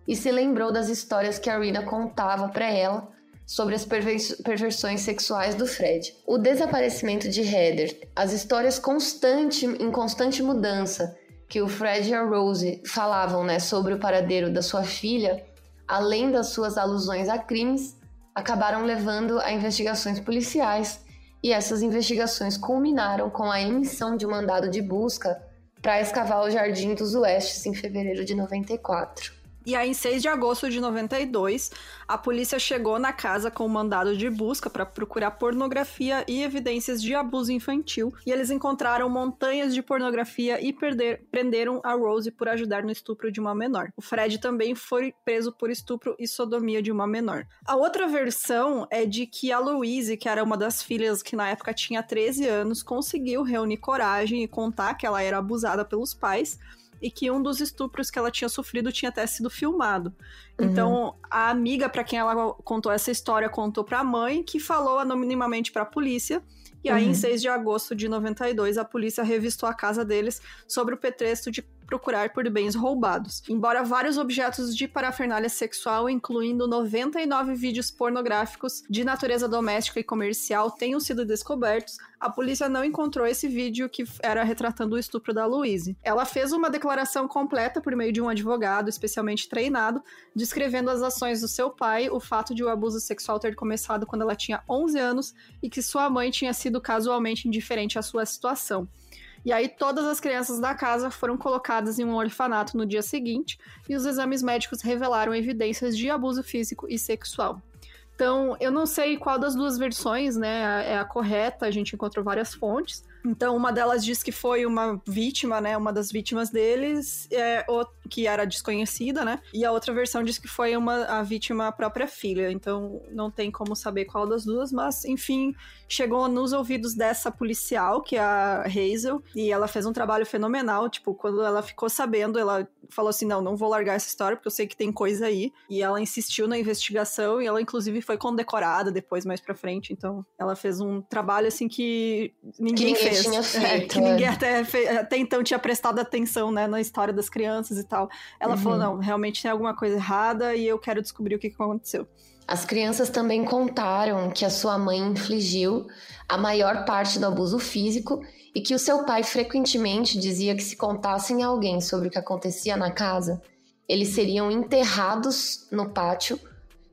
[SPEAKER 2] e se lembrou das histórias que a Rina contava para ela sobre as perversões sexuais do Fred. O desaparecimento de Heather, as histórias constante, em constante mudança que o Fred e a Rose falavam né, sobre o paradeiro da sua filha, além das suas alusões a crimes, acabaram levando a investigações policiais e essas investigações culminaram com a emissão de um mandado de busca para escavar o Jardim dos Oestes em fevereiro de 94.
[SPEAKER 1] E aí, em 6 de agosto de 92, a polícia chegou na casa com um mandado de busca para procurar pornografia e evidências de abuso infantil. E eles encontraram montanhas de pornografia e perder, prenderam a Rose por ajudar no estupro de uma menor. O Fred também foi preso por estupro e sodomia de uma menor. A outra versão é de que a Louise, que era uma das filhas que na época tinha 13 anos, conseguiu reunir coragem e contar que ela era abusada pelos pais e que um dos estupros que ela tinha sofrido tinha até sido filmado. Uhum. Então, a amiga para quem ela contou essa história contou para a mãe, que falou anonimamente para a polícia. E aí, uhum. em 6 de agosto de 92, a polícia revistou a casa deles sobre o pretexto de procurar por bens roubados. Embora vários objetos de parafernália sexual, incluindo 99 vídeos pornográficos de natureza doméstica e comercial, tenham sido descobertos, a polícia não encontrou esse vídeo que era retratando o estupro da Louise. Ela fez uma declaração completa por meio de um advogado especialmente treinado, descrevendo as ações do seu pai, o fato de o abuso sexual ter começado quando ela tinha 11 anos e que sua mãe tinha sido casualmente indiferente à sua situação. E aí todas as crianças da casa foram colocadas em um orfanato no dia seguinte e os exames médicos revelaram evidências de abuso físico e sexual. Então, eu não sei qual das duas versões, né, é a correta, a gente encontrou várias fontes, então, uma delas diz que foi uma vítima, né? Uma das vítimas deles, é, que era desconhecida, né? E a outra versão diz que foi uma, a vítima a própria filha. Então, não tem como saber qual das duas, mas, enfim, chegou nos ouvidos dessa policial, que é a Hazel, e ela fez um trabalho fenomenal. Tipo, quando ela ficou sabendo, ela falou assim: não, não vou largar essa história, porque eu sei que tem coisa aí. E ela insistiu na investigação, e ela, inclusive, foi condecorada depois, mais pra frente. Então, ela fez um trabalho, assim, que ninguém, que ninguém fez.
[SPEAKER 2] Tinha feito, é,
[SPEAKER 1] que ninguém até, até então tinha prestado atenção, né, na história das crianças e tal. Ela uhum. falou: não, realmente tem alguma coisa errada e eu quero descobrir o que, que aconteceu.
[SPEAKER 2] As crianças também contaram que a sua mãe infligiu a maior parte do abuso físico e que o seu pai frequentemente dizia que se contassem a alguém sobre o que acontecia na casa, eles seriam enterrados no pátio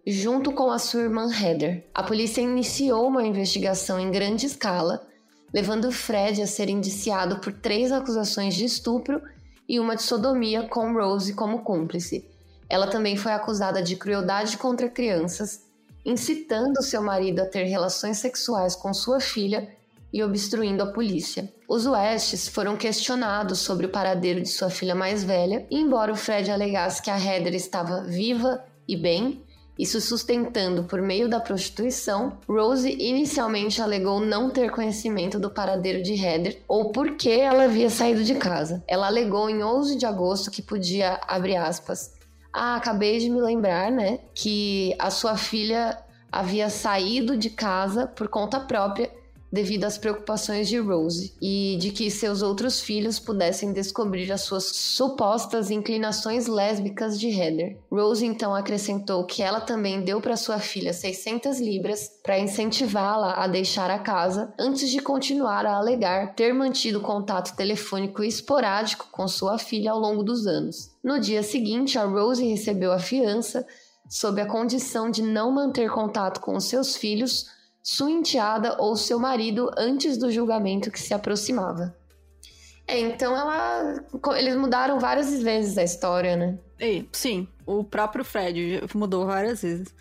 [SPEAKER 2] junto com a sua irmã Heather. A polícia iniciou uma investigação em grande escala levando Fred a ser indiciado por três acusações de estupro e uma de sodomia com Rose como cúmplice. Ela também foi acusada de crueldade contra crianças, incitando seu marido a ter relações sexuais com sua filha e obstruindo a polícia. Os Westes foram questionados sobre o paradeiro de sua filha mais velha, e embora o Fred alegasse que a Heather estava viva e bem, isso sustentando por meio da prostituição, Rose inicialmente alegou não ter conhecimento do paradeiro de Heather ou por que ela havia saído de casa. Ela alegou em 11 de agosto que podia, abre aspas, ah, acabei de me lembrar, né, que a sua filha havia saído de casa por conta própria devido às preocupações de Rose e de que seus outros filhos pudessem descobrir as suas supostas inclinações lésbicas de Heather. Rose então acrescentou que ela também deu para sua filha 600 libras para incentivá-la a deixar a casa antes de continuar a alegar ter mantido contato telefônico esporádico com sua filha ao longo dos anos. No dia seguinte, a Rose recebeu a fiança sob a condição de não manter contato com seus filhos sua enteada ou seu marido antes do julgamento que se aproximava. É, então ela. Eles mudaram várias vezes a história, né?
[SPEAKER 1] E, sim, o próprio Fred mudou várias vezes.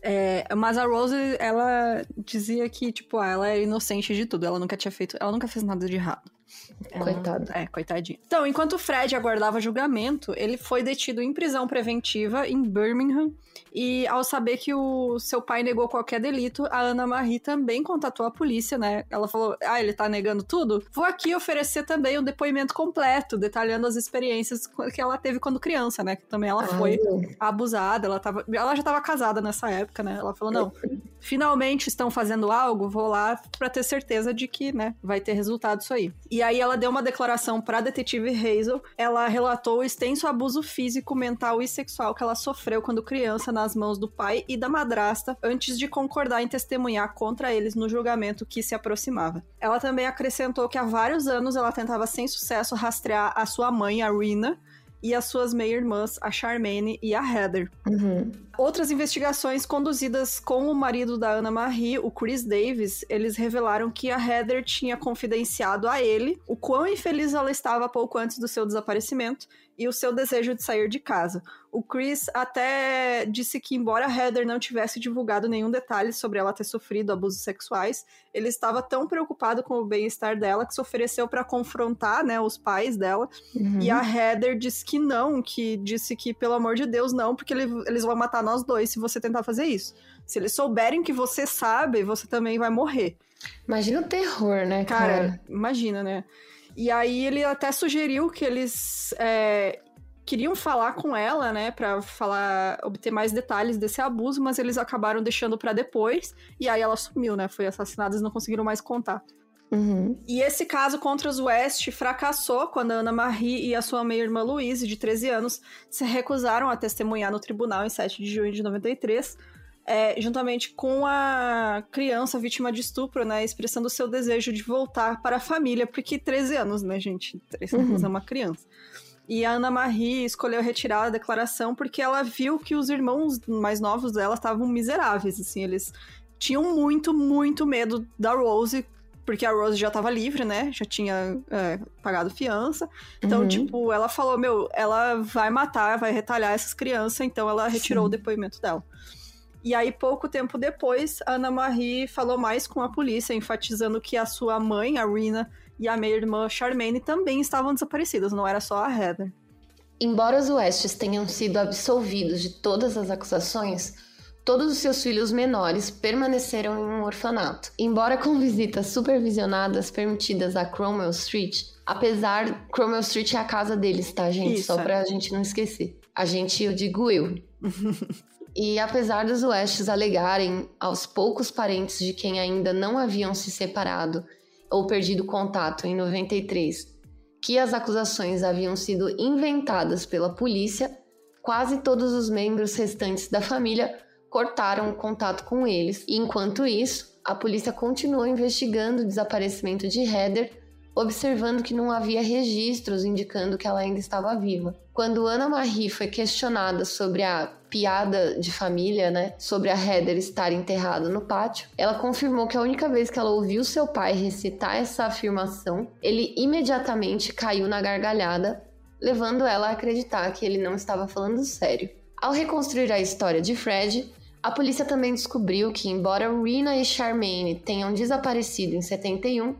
[SPEAKER 1] É, mas a Rose, ela dizia que, tipo, ah, ela é inocente de tudo. Ela nunca tinha feito. Ela nunca fez nada de errado.
[SPEAKER 2] Coitado.
[SPEAKER 1] É, coitadinho. Então, enquanto o Fred aguardava julgamento, ele foi detido em prisão preventiva em Birmingham. E ao saber que o seu pai negou qualquer delito, a Ana Marie também contatou a polícia, né? Ela falou: Ah, ele tá negando tudo? Vou aqui oferecer também um depoimento completo, detalhando as experiências que ela teve quando criança, né? Que também ela foi abusada, ela, tava, ela já tava casada nessa época, né? Ela falou: Não, finalmente estão fazendo algo, vou lá para ter certeza de que, né, vai ter resultado isso aí. E aí ela deu uma declaração para detetive Hazel. Ela relatou o extenso abuso físico, mental e sexual que ela sofreu quando criança nas mãos do pai e da madrasta, antes de concordar em testemunhar contra eles no julgamento que se aproximava. Ela também acrescentou que há vários anos ela tentava sem sucesso rastrear a sua mãe, a Rina, e as suas meia-irmãs, a Charmaine e a Heather.
[SPEAKER 2] Uhum.
[SPEAKER 1] Outras investigações conduzidas com o marido da Ana Marie, o Chris Davis, eles revelaram que a Heather tinha confidenciado a ele o quão infeliz ela estava pouco antes do seu desaparecimento e o seu desejo de sair de casa. O Chris até disse que, embora Heather não tivesse divulgado nenhum detalhe sobre ela ter sofrido abusos sexuais, ele estava tão preocupado com o bem-estar dela que se ofereceu para confrontar né, os pais dela. Uhum. E a Heather disse que não, que disse que, pelo amor de Deus, não, porque ele, eles vão matar nós dois se você tentar fazer isso. Se eles souberem que você sabe, você também vai morrer.
[SPEAKER 2] Imagina o terror, né, cara? Cara,
[SPEAKER 1] imagina, né? E aí ele até sugeriu que eles é, queriam falar com ela, né, para falar, obter mais detalhes desse abuso, mas eles acabaram deixando para depois. E aí ela sumiu, né? Foi assassinada, eles não conseguiram mais contar.
[SPEAKER 2] Uhum.
[SPEAKER 1] E esse caso contra os West fracassou quando a Ana Marie e a sua meia-irmã Louise, de 13 anos, se recusaram a testemunhar no tribunal em 7 de junho de 93 é, juntamente com a criança vítima de estupro, né, expressando o seu desejo de voltar para a família, porque 13 anos, né, gente? 13 uhum. anos é uma criança. E a Ana Marie escolheu retirar a declaração porque ela viu que os irmãos mais novos dela estavam miseráveis, assim, eles tinham muito, muito medo da Rose, porque a Rose já estava livre, né? Já tinha é, pagado fiança. Então, uhum. tipo, ela falou: Meu, ela vai matar, vai retalhar essas crianças, então ela retirou Sim. o depoimento dela. E aí, pouco tempo depois, Ana Marie falou mais com a polícia, enfatizando que a sua mãe, a Rina, e a meia-irmã Charmaine também estavam desaparecidas, não era só a Heather.
[SPEAKER 2] Embora os Westes tenham sido absolvidos de todas as acusações, todos os seus filhos menores permaneceram em um orfanato. Embora com visitas supervisionadas permitidas a Cromwell Street, apesar Cromwell Street é a casa deles, tá, gente? Isso, Só é. pra gente não esquecer. A gente, eu digo eu. E apesar dos Westes alegarem aos poucos parentes de quem ainda não haviam se separado ou perdido contato em 93 que as acusações haviam sido inventadas pela polícia, quase todos os membros restantes da família cortaram o contato com eles. E enquanto isso, a polícia continuou investigando o desaparecimento de Heather, observando que não havia registros indicando que ela ainda estava viva. Quando Ana Marie foi questionada sobre a piada de família, né, sobre a Heather estar enterrada no pátio, ela confirmou que a única vez que ela ouviu seu pai recitar essa afirmação, ele imediatamente caiu na gargalhada, levando ela a acreditar que ele não estava falando sério. Ao reconstruir a história de Fred, a polícia também descobriu que, embora Rena e Charmaine tenham desaparecido em 71,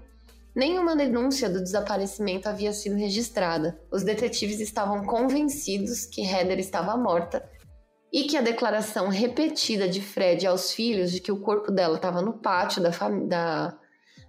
[SPEAKER 2] nenhuma denúncia do desaparecimento havia sido registrada. Os detetives estavam convencidos que Heather estava morta e que a declaração repetida de Fred aos filhos de que o corpo dela estava no pátio da, da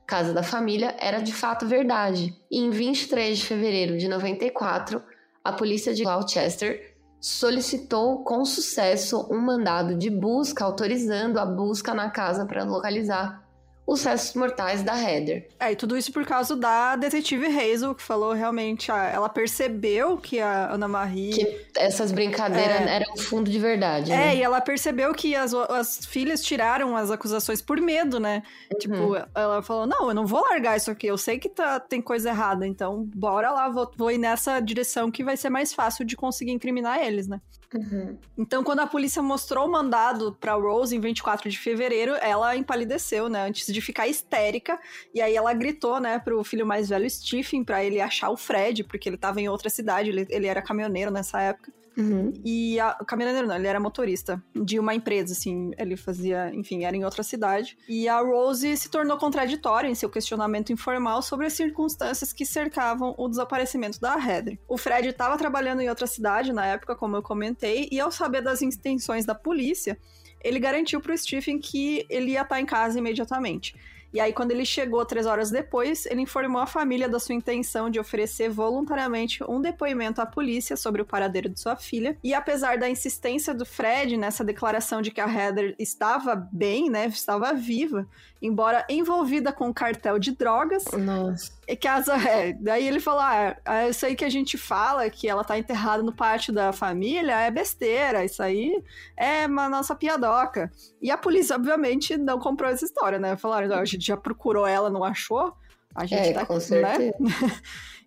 [SPEAKER 2] casa da família era de fato verdade. E em 23 de fevereiro de 94, a polícia de Gloucester solicitou com sucesso um mandado de busca autorizando a busca na casa para localizar os restos mortais da Heather.
[SPEAKER 1] É, e tudo isso por causa da detetive Hazel, que falou realmente, ah, ela percebeu que a Ana Marie...
[SPEAKER 2] Que essas brincadeiras é, eram fundo de verdade,
[SPEAKER 1] É,
[SPEAKER 2] né?
[SPEAKER 1] e ela percebeu que as, as filhas tiraram as acusações por medo, né? Uhum. Tipo, ela falou, não, eu não vou largar isso aqui, eu sei que tá, tem coisa errada, então bora lá, vou, vou ir nessa direção que vai ser mais fácil de conseguir incriminar eles, né?
[SPEAKER 2] Uhum.
[SPEAKER 1] Então, quando a polícia mostrou o mandado para Rose em 24 de fevereiro, ela empalideceu, né? Antes de ficar histérica. E aí ela gritou, né, pro filho mais velho, Stephen, para ele achar o Fred, porque ele tava em outra cidade, ele, ele era caminhoneiro nessa época.
[SPEAKER 2] Uhum.
[SPEAKER 1] E a, caminhoneiro não, ele era motorista de uma empresa, assim, ele fazia, enfim, era em outra cidade. E a Rose se tornou contraditória em seu questionamento informal sobre as circunstâncias que cercavam o desaparecimento da Heather. O Fred estava trabalhando em outra cidade na época, como eu comentei, e ao saber das intenções da polícia, ele garantiu para o Stephen que ele ia estar em casa imediatamente. E aí, quando ele chegou três horas depois, ele informou a família da sua intenção de oferecer voluntariamente um depoimento à polícia sobre o paradeiro de sua filha. E apesar da insistência do Fred nessa declaração de que a Heather estava bem, né, estava viva, embora envolvida com um cartel de drogas.
[SPEAKER 2] Nossa.
[SPEAKER 1] E que as, é, daí ele falou: ah, é, isso aí que a gente fala, que ela tá enterrada no pátio da família, é besteira, isso aí é uma nossa piadoca. E a polícia, obviamente, não comprou essa história, né? Falaram: a gente já procurou ela, não achou? A gente
[SPEAKER 2] é,
[SPEAKER 1] tá
[SPEAKER 2] com né? certeza.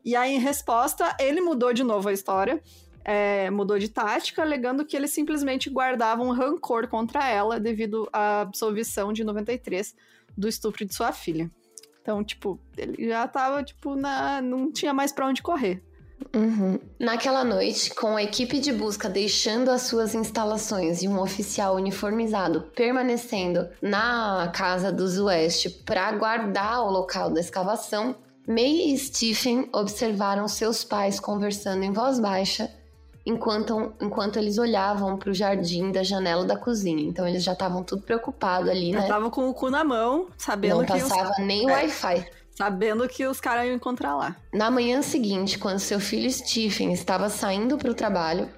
[SPEAKER 1] e aí, em resposta, ele mudou de novo a história. É, mudou de tática, alegando que ele simplesmente guardava um rancor contra ela devido à absolvição de 93 do estupro de sua filha. Então, tipo, ele já tava, tipo, na... não tinha mais para onde correr.
[SPEAKER 2] Uhum. Naquela noite, com a equipe de busca deixando as suas instalações e um oficial uniformizado permanecendo na casa dos West para guardar o local da escavação, May e Stephen observaram seus pais conversando em voz baixa enquanto, enquanto eles olhavam para o jardim da janela da cozinha. Então eles já estavam tudo preocupados ali, né?
[SPEAKER 1] Estavam com o cu na mão, sabendo
[SPEAKER 2] Não
[SPEAKER 1] que.
[SPEAKER 2] Não passava
[SPEAKER 1] os...
[SPEAKER 2] nem é. Wi-Fi.
[SPEAKER 1] Sabendo que os caras iam encontrar lá.
[SPEAKER 2] Na manhã seguinte, quando seu filho Stephen estava saindo para o trabalho,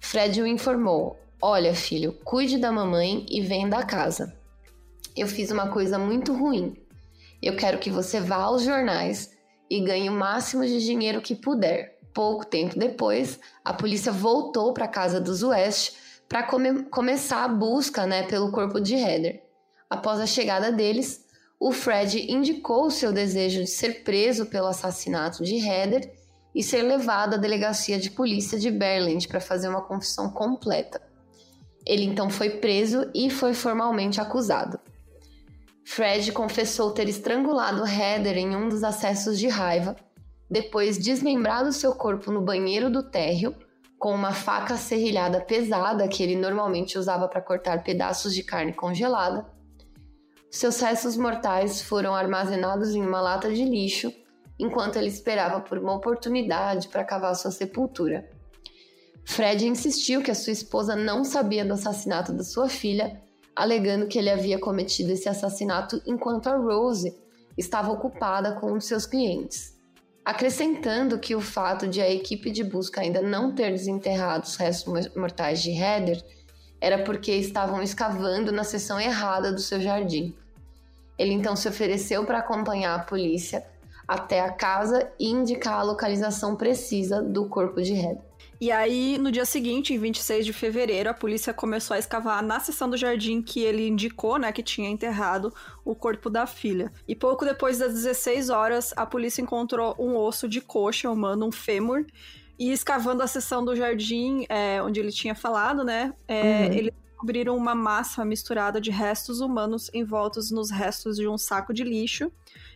[SPEAKER 2] Fred o informou: Olha, filho, cuide da mamãe e vem da casa. Eu fiz uma coisa muito ruim. Eu quero que você vá aos jornais e ganhe o máximo de dinheiro que puder. Pouco tempo depois, a polícia voltou para a casa dos West para come começar a busca né, pelo corpo de Heather. Após a chegada deles, o Fred indicou seu desejo de ser preso pelo assassinato de Heather e ser levado à delegacia de polícia de Berland para fazer uma confissão completa. Ele então foi preso e foi formalmente acusado. Fred confessou ter estrangulado Heather em um dos acessos de raiva depois desmembrado seu corpo no banheiro do térreo com uma faca serrilhada pesada que ele normalmente usava para cortar pedaços de carne congelada. Seus restos mortais foram armazenados em uma lata de lixo enquanto ele esperava por uma oportunidade para cavar sua sepultura. Fred insistiu que a sua esposa não sabia do assassinato da sua filha, alegando que ele havia cometido esse assassinato enquanto a Rose estava ocupada com um de seus clientes acrescentando que o fato de a equipe de busca ainda não ter desenterrado os restos mortais de Heather era porque estavam escavando na seção errada do seu jardim. Ele então se ofereceu para acompanhar a polícia até a casa e indicar a localização precisa do corpo de Heather.
[SPEAKER 1] E aí, no dia seguinte, em 26 de fevereiro, a polícia começou a escavar na seção do jardim que ele indicou, né, que tinha enterrado o corpo da filha. E pouco depois das 16 horas, a polícia encontrou um osso de coxa humano, um fêmur, E escavando a seção do jardim, é, onde ele tinha falado, né? É, uhum. Eles descobriram uma massa misturada de restos humanos envoltos nos restos de um saco de lixo,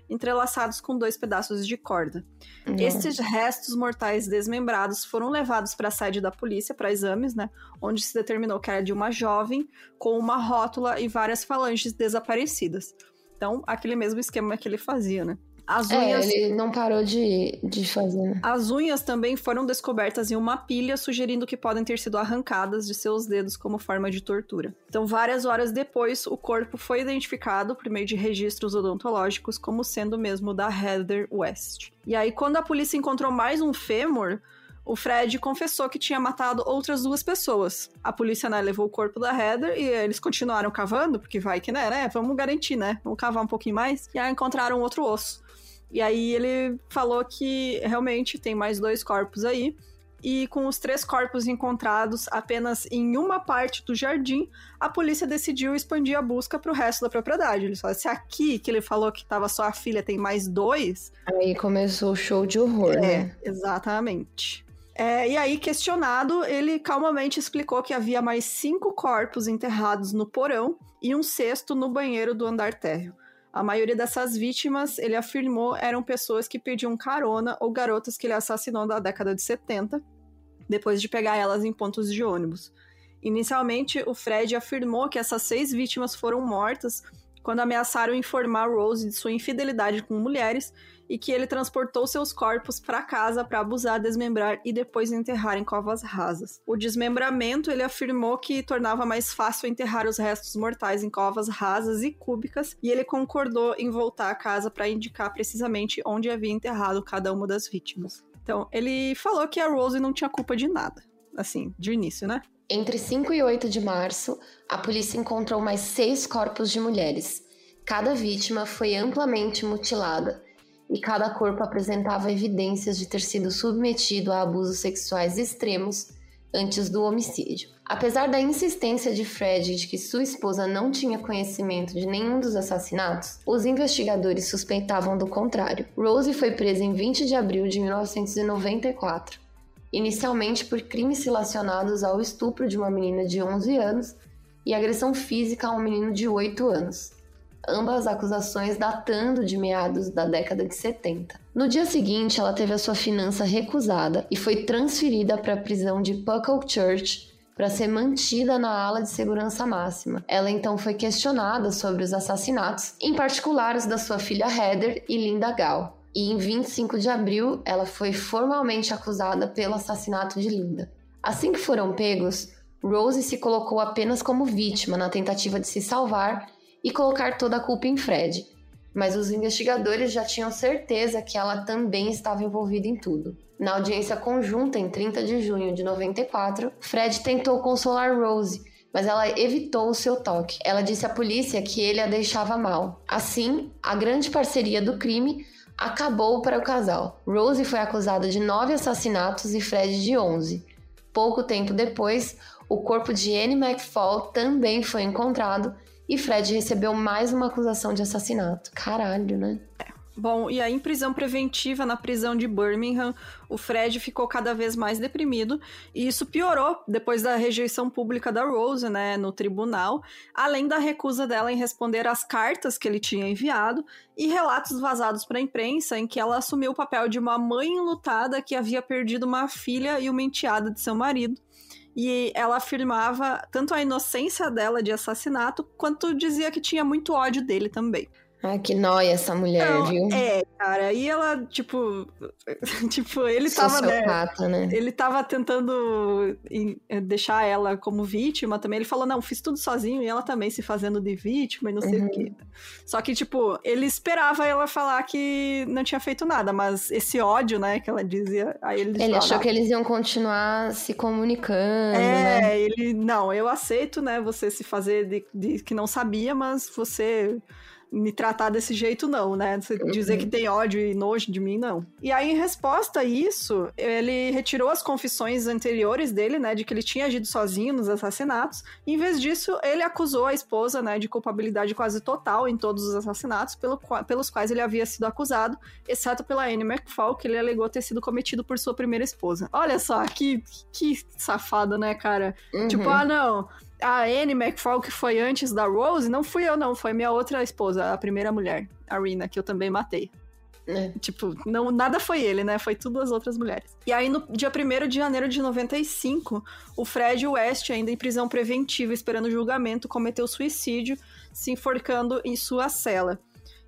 [SPEAKER 1] entrelaçados com dois pedaços de corda. Uhum. Esses restos mortais desmembrados foram levados para a sede da polícia para exames, né? Onde se determinou que era de uma jovem com uma rótula e várias falanges desaparecidas. Então, aquele mesmo esquema que ele fazia, né?
[SPEAKER 2] As é, unhas... É, ele não parou de, de fazer. Né?
[SPEAKER 1] As unhas também foram descobertas em uma pilha, sugerindo que podem ter sido arrancadas de seus dedos como forma de tortura. Então, várias horas depois, o corpo foi identificado por meio de registros odontológicos como sendo mesmo da Heather West. E aí, quando a polícia encontrou mais um fêmur, o Fred confessou que tinha matado outras duas pessoas. A polícia, né, levou o corpo da Heather e eles continuaram cavando, porque vai que, né, né, vamos garantir, né, vamos cavar um pouquinho mais. E aí encontraram outro osso. E aí ele falou que realmente tem mais dois corpos aí. E com os três corpos encontrados apenas em uma parte do jardim, a polícia decidiu expandir a busca para o resto da propriedade. Ele falou: se aqui que ele falou que estava só a filha tem mais dois.
[SPEAKER 2] Aí começou o show de horror, é,
[SPEAKER 1] né? Exatamente. É, e aí, questionado, ele calmamente explicou que havia mais cinco corpos enterrados no porão e um sexto no banheiro do andar térreo. A maioria dessas vítimas, ele afirmou, eram pessoas que pediam carona ou garotas que ele assassinou na década de 70, depois de pegar elas em pontos de ônibus. Inicialmente, o Fred afirmou que essas seis vítimas foram mortas quando ameaçaram informar Rose de sua infidelidade com mulheres e que ele transportou seus corpos para casa para abusar, desmembrar e depois enterrar em covas rasas. O desmembramento ele afirmou que tornava mais fácil enterrar os restos mortais em covas rasas e cúbicas, e ele concordou em voltar à casa para indicar precisamente onde havia enterrado cada uma das vítimas. Então, ele falou que a Rose não tinha culpa de nada, assim, de início, né?
[SPEAKER 2] Entre 5 e 8 de março, a polícia encontrou mais seis corpos de mulheres. Cada vítima foi amplamente mutilada e cada corpo apresentava evidências de ter sido submetido a abusos sexuais extremos antes do homicídio. Apesar da insistência de Fred de que sua esposa não tinha conhecimento de nenhum dos assassinatos, os investigadores suspeitavam do contrário. Rose foi presa em 20 de abril de 1994 inicialmente por crimes relacionados ao estupro de uma menina de 11 anos e agressão física a um menino de 8 anos, ambas acusações datando de meados da década de 70. No dia seguinte, ela teve a sua finança recusada e foi transferida para a prisão de Puckle Church para ser mantida na ala de segurança máxima. Ela então foi questionada sobre os assassinatos, em particular os da sua filha Heather e Linda Gal e em 25 de abril ela foi formalmente acusada pelo assassinato de Linda. Assim que foram pegos, Rose se colocou apenas como vítima na tentativa de se salvar e colocar toda a culpa em Fred, mas os investigadores já tinham certeza que ela também estava envolvida em tudo. Na audiência conjunta em 30 de junho de 94, Fred tentou consolar Rose, mas ela evitou o seu toque. Ela disse à polícia que ele a deixava mal. Assim, a grande parceria do crime acabou para o casal. Rose foi acusada de nove assassinatos e Fred de onze. Pouco tempo depois, o corpo de Anne McFall também foi encontrado e Fred recebeu mais uma acusação de assassinato. Caralho, né?
[SPEAKER 1] Bom, e aí em prisão preventiva na prisão de Birmingham, o Fred ficou cada vez mais deprimido e isso piorou depois da rejeição pública da Rose, né, no tribunal, além da recusa dela em responder às cartas que ele tinha enviado e relatos vazados para a imprensa em que ela assumiu o papel de uma mãe enlutada que havia perdido uma filha e uma enteada de seu marido. E ela afirmava tanto a inocência dela de assassinato, quanto dizia que tinha muito ódio dele também.
[SPEAKER 2] Ah, que nóia essa mulher, Não, viu?
[SPEAKER 1] É, cara, e ela, tipo. tipo, ele tava. Né, né? Ele tava tentando eh, deixar ela como vítima também. Ele falou, não, fiz tudo sozinho, e ela também se fazendo de vítima e não sei uhum. o quê. Só que, tipo, ele esperava ela falar que não tinha feito nada, mas esse ódio, né, que ela dizia. Aí ele,
[SPEAKER 2] ele achou que eles iam continuar se comunicando.
[SPEAKER 1] É,
[SPEAKER 2] né?
[SPEAKER 1] ele. Não, eu aceito, né, você se fazer de, de que não sabia, mas você me tratar desse jeito, não, né? Você
[SPEAKER 2] Uhum.
[SPEAKER 1] dizer que tem ódio e nojo de mim, não. E aí, em resposta a isso, ele retirou as confissões anteriores dele, né? De que ele tinha agido sozinho nos assassinatos. E, em vez disso, ele acusou a esposa, né? De culpabilidade quase total em todos os assassinatos pelo, pelos quais ele havia sido acusado, exceto pela Anne McFall, que ele alegou ter sido cometido por sua primeira esposa. Olha só, que, que safada, né, cara?
[SPEAKER 2] Uhum.
[SPEAKER 1] Tipo, ah, não. A Anne McFall, que foi antes da Rose, não fui eu, não. Foi minha outra esposa, a primeira mulher, a Rina, que eu também matei.
[SPEAKER 2] É.
[SPEAKER 1] Tipo, não, nada foi ele, né? Foi tudo as outras mulheres. E aí, no dia 1 de janeiro de 95, o Fred West, ainda em prisão preventiva, esperando julgamento, cometeu suicídio, se enforcando em sua cela.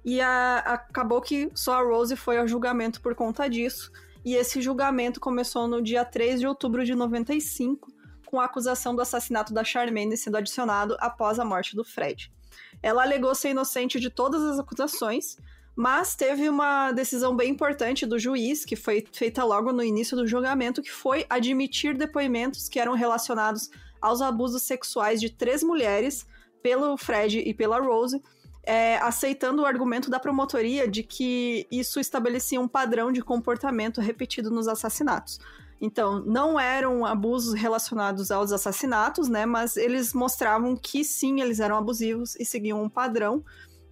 [SPEAKER 1] E a- acabou que só a Rose foi ao julgamento por conta disso. E esse julgamento começou no dia 3 de outubro de 95, com a acusação do assassinato da Charmaine sendo adicionado após a morte do Fred. Ela alegou ser inocente de todas as acusações, mas teve uma decisão bem importante do juiz, que foi feita logo no início do julgamento, que foi admitir depoimentos que eram relacionados aos abusos sexuais de três mulheres, pelo Fred e pela Rose, é, aceitando o argumento da promotoria de que isso estabelecia um padrão de comportamento repetido nos assassinatos. Então, não eram abusos relacionados aos assassinatos, né? Mas eles mostravam que sim, eles eram abusivos e seguiam um padrão,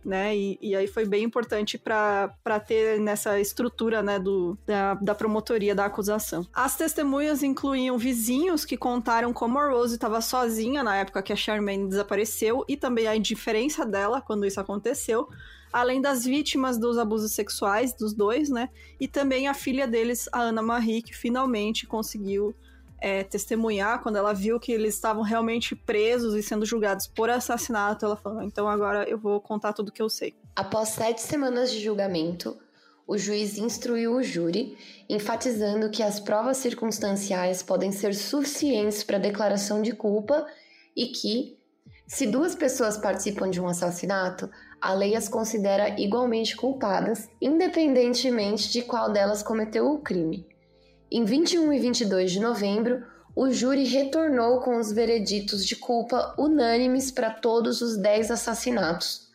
[SPEAKER 1] né? E, e aí foi bem importante para ter nessa estrutura, né, do, da, da promotoria da acusação. As testemunhas incluíam vizinhos que contaram como a Rose estava sozinha na época que a Charmaine desapareceu e também a indiferença dela quando isso aconteceu além das vítimas dos abusos sexuais dos dois, né? E também a filha deles, a Ana Marie, que finalmente conseguiu é, testemunhar quando ela viu que eles estavam realmente presos e sendo julgados por assassinato. Ela falou: então agora eu vou contar tudo que eu sei.
[SPEAKER 2] Após sete semanas de julgamento, o juiz instruiu o júri, enfatizando que as provas circunstanciais podem ser suficientes para declaração de culpa e que, se duas pessoas participam de um assassinato, a lei as considera igualmente culpadas, independentemente de qual delas cometeu o crime. Em 21 e 22 de novembro, o júri retornou com os vereditos de culpa unânimes para todos os 10 assassinatos,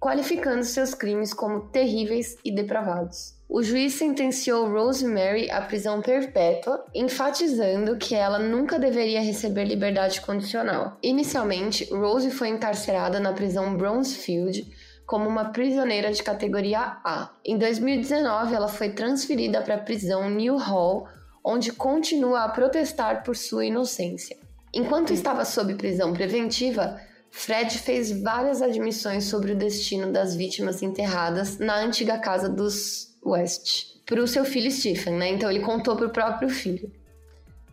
[SPEAKER 2] qualificando seus crimes como terríveis e depravados. O juiz sentenciou Rosemary à prisão perpétua, enfatizando que ela nunca deveria receber liberdade condicional. Inicialmente, Rose foi encarcerada na prisão Bronzefield como uma prisioneira de categoria A. Em 2019, ela foi transferida para a prisão New Hall, onde continua a protestar por sua inocência. Enquanto estava sob prisão preventiva, Fred fez várias admissões sobre o destino das vítimas enterradas na antiga casa dos West para o seu filho Stephen, né? Então ele contou para o próprio filho.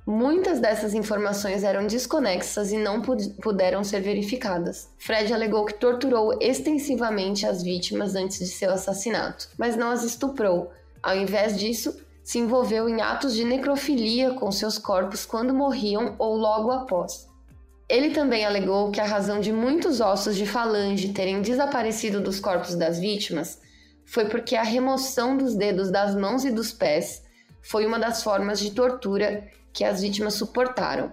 [SPEAKER 2] Muitas dessas informações eram desconexas e não puderam ser verificadas. Fred alegou que torturou extensivamente as vítimas antes de seu assassinato, mas não as estuprou. Ao invés disso, se envolveu em atos de necrofilia com seus corpos quando morriam ou logo após. Ele também alegou que a razão de muitos ossos de falange terem desaparecido dos corpos das vítimas foi porque a remoção dos dedos das mãos e dos pés foi uma das formas de tortura que as vítimas suportaram.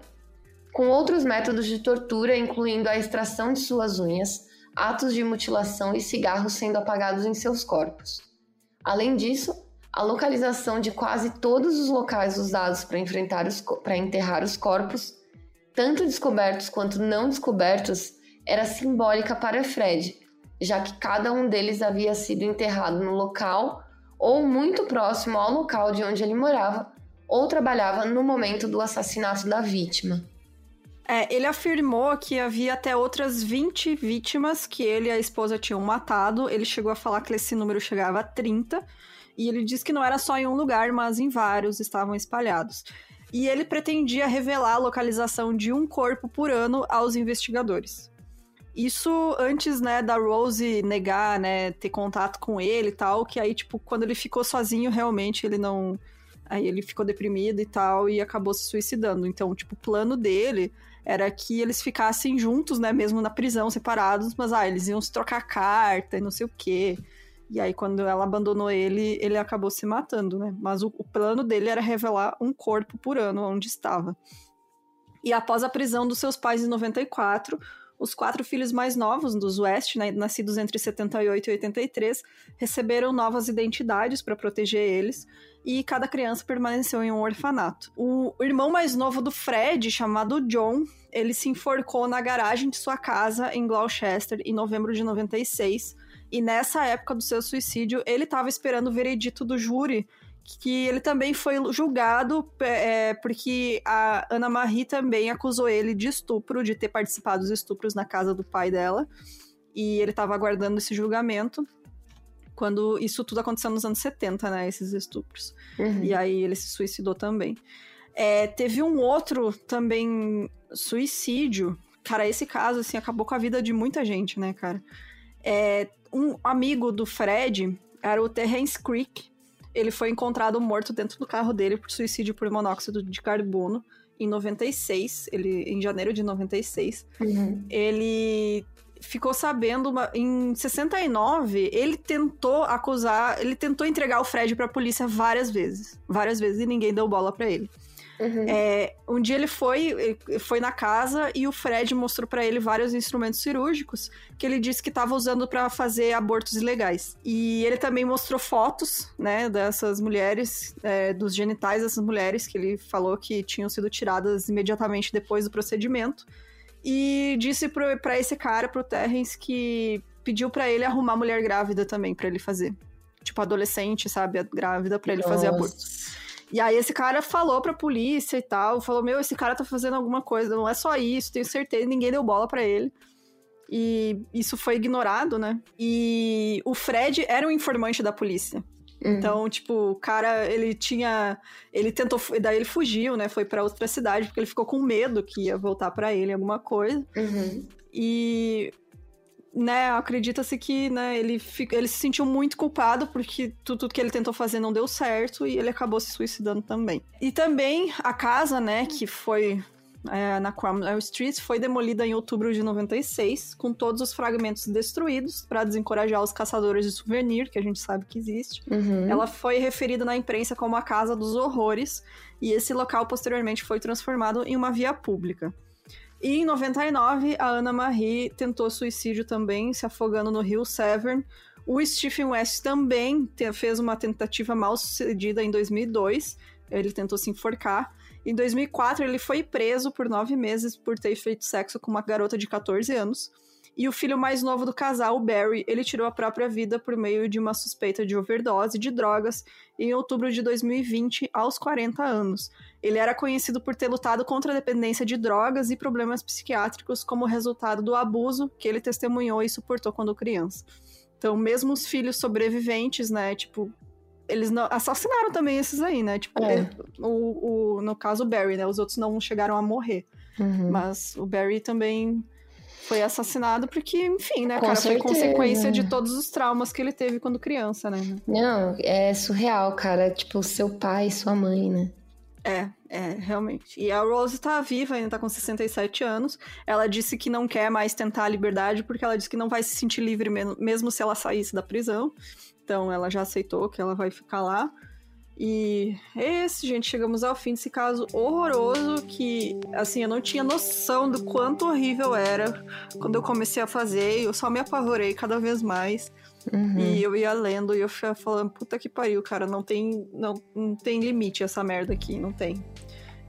[SPEAKER 2] Com outros métodos de tortura, incluindo a extração de suas unhas, atos de mutilação e cigarros sendo apagados em seus corpos. Além disso, a localização de quase todos os locais usados para enterrar os corpos, tanto descobertos quanto não descobertos, era simbólica para Fred, já que cada um deles havia sido enterrado no local ou muito próximo ao local de onde ele morava ou trabalhava no momento do assassinato da vítima.
[SPEAKER 1] É, ele afirmou que havia até outras 20 vítimas que ele e a esposa tinham matado. Ele chegou a falar que esse número chegava a 30. E ele disse que não era só em um lugar, mas em vários estavam espalhados. E ele pretendia revelar a localização de um corpo por ano aos investigadores. Isso antes, né, da Rose negar, né, ter contato com ele e tal, que aí, tipo, quando ele ficou sozinho, realmente ele não. Aí ele ficou deprimido e tal, e acabou se suicidando. Então, tipo, o plano dele era que eles ficassem juntos, né, mesmo na prisão, separados, mas, ah, eles iam se trocar carta e não sei o quê. E aí, quando ela abandonou ele, ele acabou se matando, né? Mas o, o plano dele era revelar um corpo por ano onde estava. E após a prisão dos seus pais em 94, os quatro filhos mais novos dos West, né, nascidos entre 78 e 83, receberam novas identidades para proteger eles, e cada criança permaneceu em um orfanato. O irmão mais novo do Fred, chamado John, ele se enforcou na garagem de sua casa em Gloucester em novembro de 96. E nessa época do seu suicídio, ele estava esperando o veredito do júri que ele também foi julgado é, porque a Ana Marie também acusou ele de estupro, de ter participado dos estupros na casa do pai dela. E ele estava aguardando esse julgamento quando isso tudo aconteceu nos anos 70, né? Esses estupros. Uhum. E aí ele se suicidou também. É, teve um outro também suicídio. Cara, esse caso, assim, acabou com a vida de muita gente, né, cara? É, um amigo do Fred era o Terrence Creek, ele foi encontrado morto dentro do carro dele por suicídio por monóxido de carbono em 96, ele, em janeiro de 96. Uhum. Ele ficou sabendo uma, em 69, ele tentou acusar, ele tentou entregar o Fred para a polícia várias vezes, várias vezes e ninguém deu bola para ele. Uhum. É, um dia ele foi, foi na casa e o Fred mostrou para ele vários instrumentos cirúrgicos que ele disse que estava usando para fazer abortos ilegais. E ele também mostrou fotos, né, dessas mulheres, é, dos genitais dessas mulheres que ele falou que tinham sido tiradas imediatamente depois do procedimento. E disse para esse cara, pro Terrence, que pediu para ele arrumar mulher grávida também para ele fazer. Tipo, adolescente, sabe? Grávida para ele Nossa. fazer aborto. E aí esse cara falou pra polícia e tal, falou: Meu, esse cara tá fazendo alguma coisa, não é só isso, tenho certeza, ninguém deu bola para ele. E isso foi ignorado, né? E o Fred era um informante da polícia. Uhum. Então, tipo, o cara, ele tinha. Ele tentou. Daí ele fugiu, né? Foi para outra cidade, porque ele ficou com medo que ia voltar para ele alguma coisa. Uhum. E né, acredita-se que né, ele, ele se sentiu muito culpado porque tudo, tudo, que ele tentou fazer não deu certo e ele acabou se suicidando também. E também a casa, né, que foi é, na Cromwell Street, foi demolida em outubro de 96, com todos os fragmentos destruídos para desencorajar os caçadores de souvenir, que a gente sabe que existe. Uhum. Ela foi referida na imprensa como a Casa dos Horrores, e esse local posteriormente foi transformado em uma via pública. E em 99, a Ana Marie tentou suicídio também, se afogando no rio Severn. O Stephen West também fez uma tentativa mal sucedida em 2002. Ele tentou se enforcar. Em 2004, ele foi preso por nove meses por ter feito sexo com uma garota de 14 anos. E o filho mais novo do casal, Barry, ele tirou a própria vida por meio de uma suspeita de overdose de drogas em outubro de 2020, aos 40 anos. Ele era conhecido por ter lutado contra a dependência de drogas e problemas psiquiátricos como resultado do abuso que ele testemunhou e suportou quando criança. Então, mesmo os filhos sobreviventes, né, tipo, eles não, assassinaram também esses aí, né? Tipo, é. o, o, no caso, o Barry, né? Os outros não chegaram a morrer. Uhum. Mas o Barry também foi assassinado porque, enfim, né, Com cara, certeza. foi consequência de todos os traumas que ele teve quando criança, né?
[SPEAKER 2] Não, é surreal, cara. Tipo, seu pai, sua mãe, né?
[SPEAKER 1] É, é, realmente. E a Rose tá viva, ainda tá com 67 anos. Ela disse que não quer mais tentar a liberdade porque ela disse que não vai se sentir livre mesmo se ela saísse da prisão. Então ela já aceitou que ela vai ficar lá. E é esse, gente, chegamos ao fim desse caso horroroso que, assim, eu não tinha noção do quanto horrível era quando eu comecei a fazer. Eu só me apavorei cada vez mais. Uhum. E eu ia lendo e eu ficava falando, puta que pariu, cara, não tem, não, não tem limite essa merda aqui, não tem.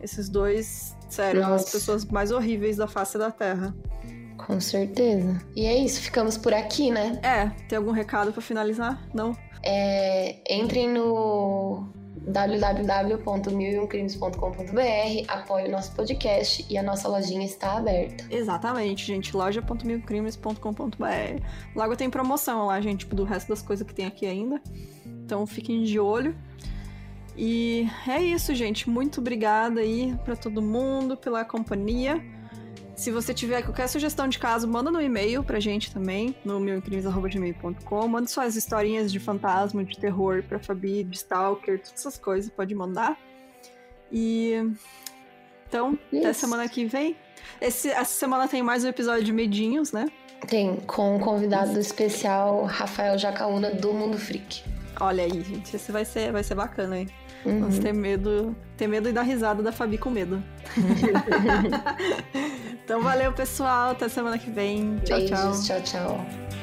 [SPEAKER 1] Esses dois, sério, são as pessoas mais horríveis da face da Terra.
[SPEAKER 2] Com certeza. E é isso, ficamos por aqui, né?
[SPEAKER 1] É, tem algum recado para finalizar? Não?
[SPEAKER 2] É, entrem no www.milioncrimes.com.br, apoie o nosso podcast e a nossa lojinha está aberta.
[SPEAKER 1] Exatamente, gente. loja.milcrimes.com.br. Logo tem promoção lá, gente, tipo, do resto das coisas que tem aqui ainda. Então fiquem de olho. E é isso, gente. Muito obrigada aí para todo mundo pela companhia. Se você tiver qualquer sugestão de caso, manda no e-mail pra gente também, no meuincrimes.com. Manda suas historinhas de fantasma, de terror pra Fabi, de Stalker, todas essas coisas, pode mandar. E. Então, Isso. até semana que vem. Esse, essa semana tem mais um episódio de Medinhos, né?
[SPEAKER 2] Tem, com um convidado especial, Rafael Jacaúna, do Mundo Freak.
[SPEAKER 1] Olha aí, gente, esse vai ser, vai ser bacana, hein? Uhum. Ter medo, ter medo e dar risada da Fabi com medo. Então valeu, pessoal. Até semana que vem. Tchau,
[SPEAKER 2] Beijos,
[SPEAKER 1] tchau.
[SPEAKER 2] tchau, tchau.